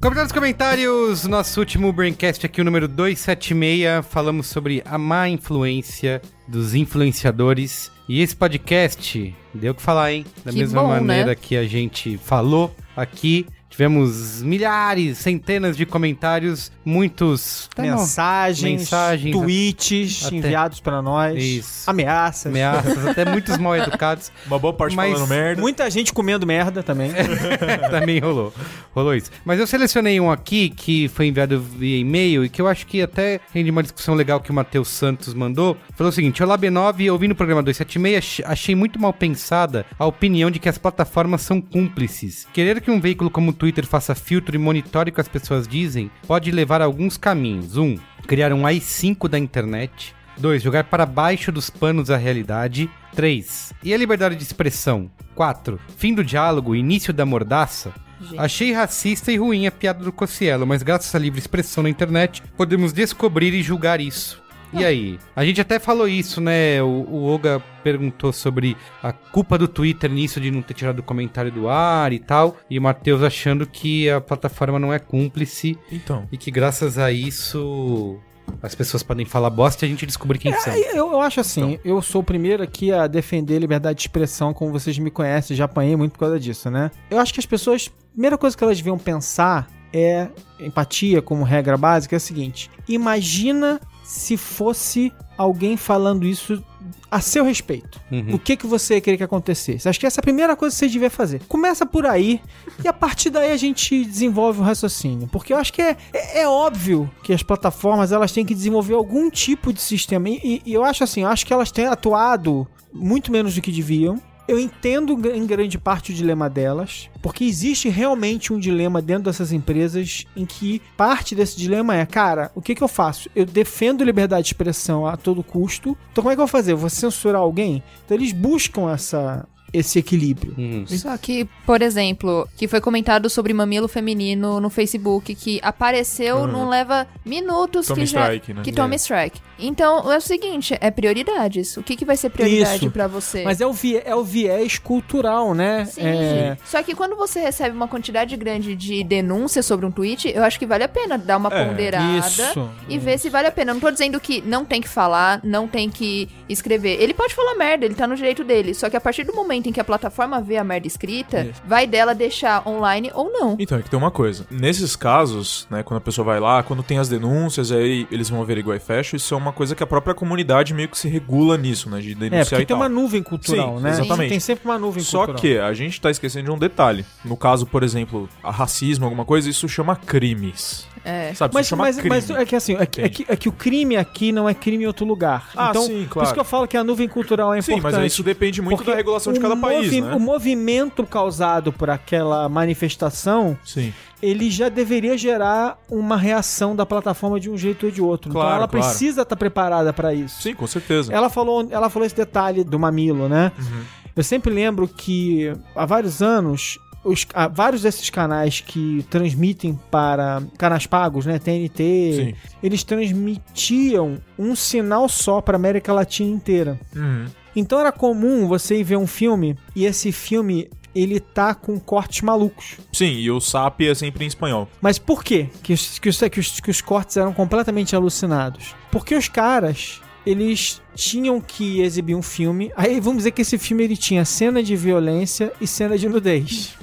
Comentários, comentários. Nosso último Braincast aqui, o número 276. Falamos sobre a má influência dos influenciadores. E esse podcast deu o que falar, hein? Da Que mesma bom, maneira né? que a gente falou aqui. Tivemos milhares, centenas de comentários, muitos tá, mensagens, mensagens, tweets até- enviados pra nós, Isso. ameaças. ameaças, até muitos mal educados. Uma boa parte Mas falando merda. Muita gente comendo merda também. Também rolou. Rolou isso. Mas eu selecionei um aqui que foi enviado via e-mail e que eu acho que até rende uma discussão legal que o Matheus Santos mandou. Falou o seguinte: Olá B9, ouvindo o programa 276, ach- achei muito mal pensada a opinião de que as plataformas são cúmplices. Querer que um veículo como o Twitter faça filtro e monitore o que as pessoas dizem pode levar a alguns caminhos. Um, criar um AI-5 da internet. 2. Jogar para baixo dos panos a realidade. 3. E a liberdade de expressão? 4. Fim do diálogo, início da mordaça. Gente. Achei racista e ruim a piada do Cossielo, mas graças à livre expressão na internet, podemos descobrir e julgar isso. E aí? A gente até falou isso, né? O, o Oga perguntou sobre a culpa do Twitter nisso de não ter tirado o comentário do ar e tal. E o Matheus achando que a plataforma não é cúmplice Então. e que graças a isso as pessoas podem falar bosta e a gente descobrir quem são. É, eu, eu acho assim, eu sou o primeiro aqui a defender liberdade de expressão, como vocês me conhecem, já apanhei muito por causa disso, né? Eu acho que as pessoas, a primeira coisa que elas deviam pensar é empatia como regra básica é a seguinte: imagina se fosse alguém falando isso a seu respeito. Uhum. O que que você queria que acontecesse? Acho que essa é a primeira coisa que você devia fazer. Começa por aí e a partir daí a gente desenvolve o raciocínio. Porque eu acho que é, é, é óbvio que as plataformas elas têm que desenvolver algum tipo de sistema. E, e eu acho assim, eu acho que elas têm atuado muito menos do que deviam. Eu entendo em grande parte o dilema delas, porque existe realmente um dilema dentro dessas empresas em que parte desse dilema é, cara, o que, que eu faço? Eu defendo liberdade de expressão a todo custo, então como é que eu vou fazer? Eu vou censurar alguém? Então eles buscam essa, esse equilíbrio. Uhum. Só que, por exemplo, que foi comentado sobre mamilo feminino no Facebook, que apareceu, não leva minutos Tome que já strike, né? que tome strike. Então, é o seguinte, é prioridades. O que, que vai ser prioridade Isso. pra você? Mas é o, vie- é o viés cultural, né? Sim. É, Só que quando você recebe uma quantidade grande de denúncias sobre um tweet, eu acho que vale a pena dar uma É, ponderada isso. e ver se vale a pena. Eu não tô dizendo que não tem que falar, não tem que escrever. Ele pode falar merda, ele tá no direito dele. Só que a partir do momento em que a plataforma vê a merda escrita, Isso. vai dela deixar online ou não. Então, é que tem uma coisa. Nesses casos, né, quando a pessoa vai lá, quando tem as denúncias, aí eles vão averiguar e fecham, isso é uma coisa que a própria comunidade meio que se regula nisso, né, de é, denunciar porque e tem tal. uma nuvem cultural, Sim, né? exatamente. Tem sempre uma nuvem Só cultural. que a gente tá esquecendo de um detalhe. No caso, por exemplo, a racismo, alguma coisa, isso chama crimes. É. Sabe, Mas, mas, mas é que assim, é que, é, que, é que o crime aqui não é crime em outro lugar. Ah, então, sim, por claro. isso que eu falo que a nuvem cultural é Sim, importante. mas isso depende muito da regulação de o cada país, né? O movimento causado por aquela manifestação, Sim. Ele já deveria gerar uma reação da plataforma de um jeito ou de outro. Claro, então ela claro. precisa estar preparada para isso. Sim, com certeza. Ela falou, ela falou esse detalhe do mamilo, né? Uhum. Eu sempre lembro que há vários anos os, há vários desses canais que transmitem para canais pagos, né, TNT, Sim. eles transmitiam um sinal só para América Latina inteira. Uhum. Então era comum você ir ver um filme e esse filme ele tá com cortes malucos. Sim, e o SAP é sempre em espanhol. Mas por quê que que que os, que os cortes eram completamente alucinados? Porque os caras, eles tinham que exibir um filme. Aí vamos dizer que esse filme ele tinha cena de violência e cena de nudez.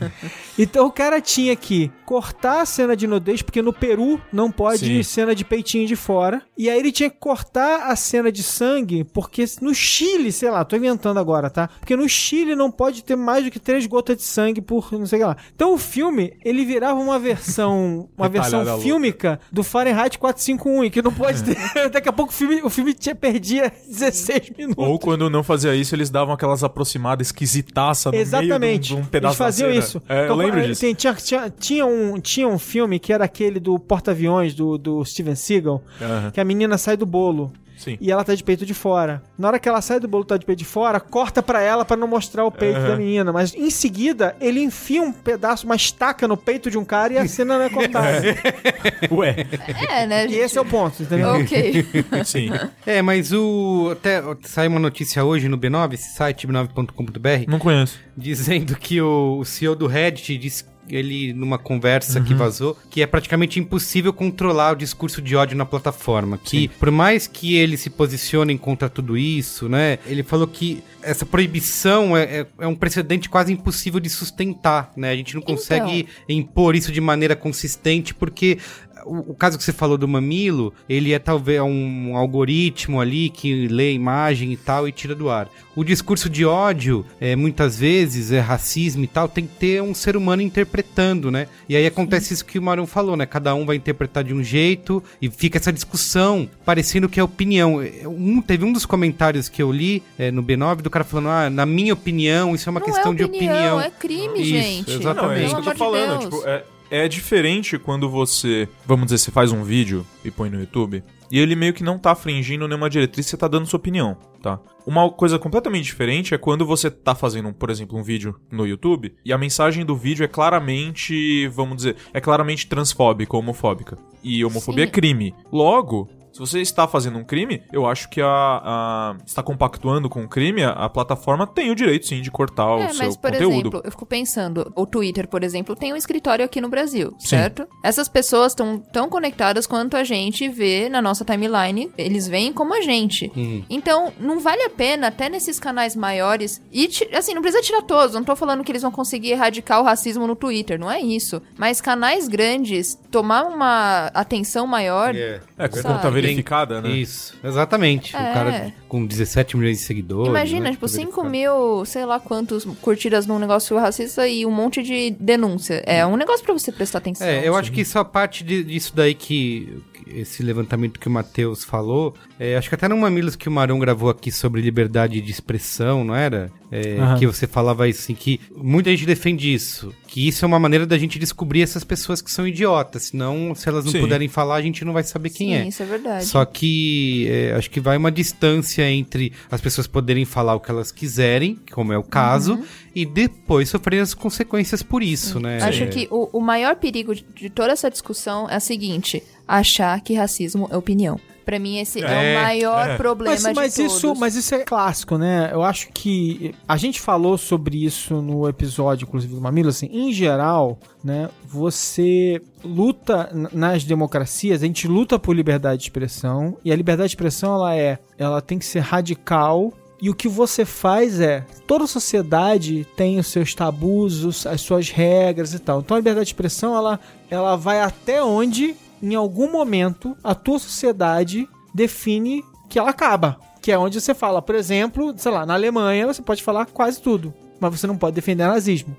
então o cara tinha que cortar a cena de nudez, porque no Peru não pode Sim. cena de peitinho de fora. E aí ele tinha que cortar a cena de sangue, porque no Chile, sei lá, tô inventando agora, tá? Porque no Chile não pode ter mais do que três gotas de sangue por não sei o que lá. Então o filme, ele virava uma versão, uma versão fílmica do Fahrenheit 451, e que não pode ter. Daqui a pouco o filme, o filme tinha perdia 16 minutos. Ou quando não fazia isso, eles davam aquelas aproximadas esquisitaça no Exatamente. meio de um, de um pedaço Eles faziam da cena. isso. É, eu Então, lembro eh, disso. tem- tinha, tinha, tinha, um, tinha um filme que era aquele do porta-aviões do, do Steven Seagal, Aham. que a menina sai do bolo. Sim. E ela tá de peito de fora. Na hora que ela sai do bolo e tá de peito de fora, corta pra ela pra não mostrar o peito Aham. da menina. Mas em seguida, ele enfia um pedaço, uma estaca no peito de um cara e a cena não é contada. Ué, É, né? e esse é o ponto, entendeu? Ok. sim. É, mas o. Até saiu uma notícia hoje no B9, esse site b9.com.br, Não conheço. dizendo que o, o CEO do Reddit disse ele numa conversa Uhum. que vazou que é praticamente impossível controlar o discurso de ódio na plataforma. Que por mais que eles se posicionem contra tudo isso, né? Ele falou que essa proibição é, é- é um precedente quase impossível de sustentar, né? A gente não consegue impor isso de maneira consistente porque o, o caso que você falou do mamilo, ele é talvez um algoritmo ali que lê a imagem e tal e tira do ar. O discurso de ódio, é, muitas vezes, é racismo e tal, tem que ter um ser humano interpretando, né? E aí acontece isso que o Marão falou, né? Cada um vai interpretar de um jeito e fica essa discussão parecendo que é opinião. É, Um, teve um dos comentários que eu li é, no B9 do cara falando, ah, na minha opinião, isso é uma não questão é de opinião, opinião. é crime, Isso, gente. exatamente. Não, é isso que eu tô falando. Tipo, é, é diferente quando você, vamos dizer, você faz um vídeo e põe no YouTube, e ele meio que não tá infringindo nenhuma diretriz, você tá dando sua opinião, tá? Uma coisa completamente diferente é quando você tá fazendo, por exemplo, um vídeo no YouTube, e a mensagem do vídeo é claramente, vamos dizer, é claramente transfóbica ou homofóbica. E homofobia Sim. é crime. Logo, se você está fazendo um crime, eu acho que a, a- está compactuando com o crime, a, a plataforma tem o direito sim de cortar o É, seu mas, por conteúdo. exemplo, eu fico pensando, o Twitter, por exemplo, tem um escritório aqui no Brasil, Sim. certo? Essas pessoas estão tão conectadas quanto a gente vê na nossa timeline, eles veem como a gente. Uhum. Então, não vale a pena, até nesses canais maiores, e assim, não precisa tirar todos, não tô falando que eles vão conseguir erradicar o racismo no Twitter, não é isso. Mas canais grandes, tomar uma atenção maior. É. É, com Sabe? conta verificada, né? Isso, exatamente. É. O cara com 17 milhões de seguidores. Imagina, né, tipo, tá 5 verificado. mil, sei lá quantos curtidas num negócio racista e um monte de denúncia. É um negócio pra você prestar atenção. É, eu acho que isso a parte de- disso daí que esse levantamento que o Matheus falou, é, acho que até no Mamilos que o Marão gravou aqui sobre liberdade de expressão, não era? É, Aham. Que você falava assim que muita gente defende isso, que isso é uma maneira da gente descobrir essas pessoas que são idiotas, senão se elas não Sim. puderem falar a gente não vai saber quem Sim, é. isso é verdade. Só que é, acho que vai uma distância entre as pessoas poderem falar o que elas quiserem, como é o caso, Uhum. e depois sofrerem as consequências por isso, né? Acho É, que o, o maior perigo de, de toda essa discussão é o seguinte: achar que racismo é opinião. Pra mim, esse é, É, o maior é. problema Mas, mas de todos. isso, mas isso é clássico, né? Eu acho que a gente falou sobre isso no episódio, inclusive do Mamilo, assim, em geral, né? Você luta nas democracias, a gente luta por liberdade de expressão e a liberdade de expressão ela é, ela tem que ser radical. E o que você faz é, toda sociedade tem os seus tabus, os- as suas regras e tal. Então a liberdade de expressão ela, ela vai até onde, em algum momento, a tua sociedade define que ela acaba. Que é onde você fala, por exemplo, sei lá, na Alemanha você pode falar quase tudo, mas você não pode defender nazismo.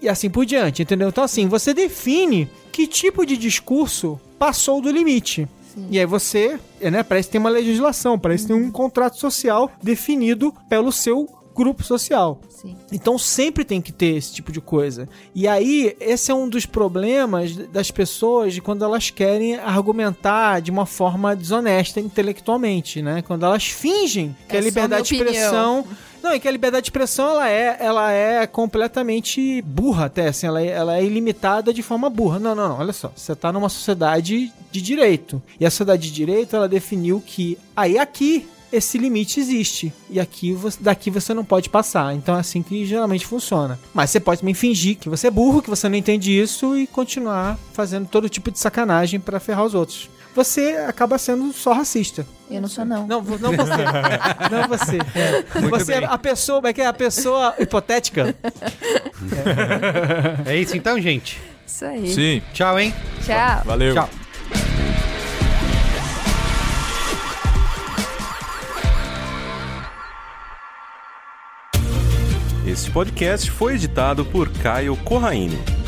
e assim por diante, entendeu? Então, assim, você define que tipo de discurso passou do limite. E aí você, né, parece que tem uma legislação, parece que tem um contrato social definido pelo seu grupo social. Sim. Então sempre tem que ter esse tipo de coisa. E aí, esse é um dos problemas das pessoas de quando elas querem argumentar de uma forma desonesta intelectualmente, né? Quando elas fingem que É a liberdade de expressão. Não, e que a liberdade de expressão ela é, ela é completamente burra até, assim, ela é, ela é ilimitada de forma burra. Não, não, não, olha só. Você tá numa sociedade de direito. E a sociedade de direito, ela definiu que aí aqui esse limite existe. E aqui você- daqui você não pode passar. Então é assim que geralmente funciona. Mas você pode também fingir que você é burro, que você não entende isso e continuar fazendo todo tipo de sacanagem pra ferrar os outros. Você acaba sendo só racista. Eu não sou, não. Não, não você. não você. É. Você é bem. a pessoa, como é que é? A pessoa hipotética. É isso então, gente. Isso aí. Sim. Tchau, hein? Tchau. Valeu. Tchau. Este podcast foi editado por Caio Corraine.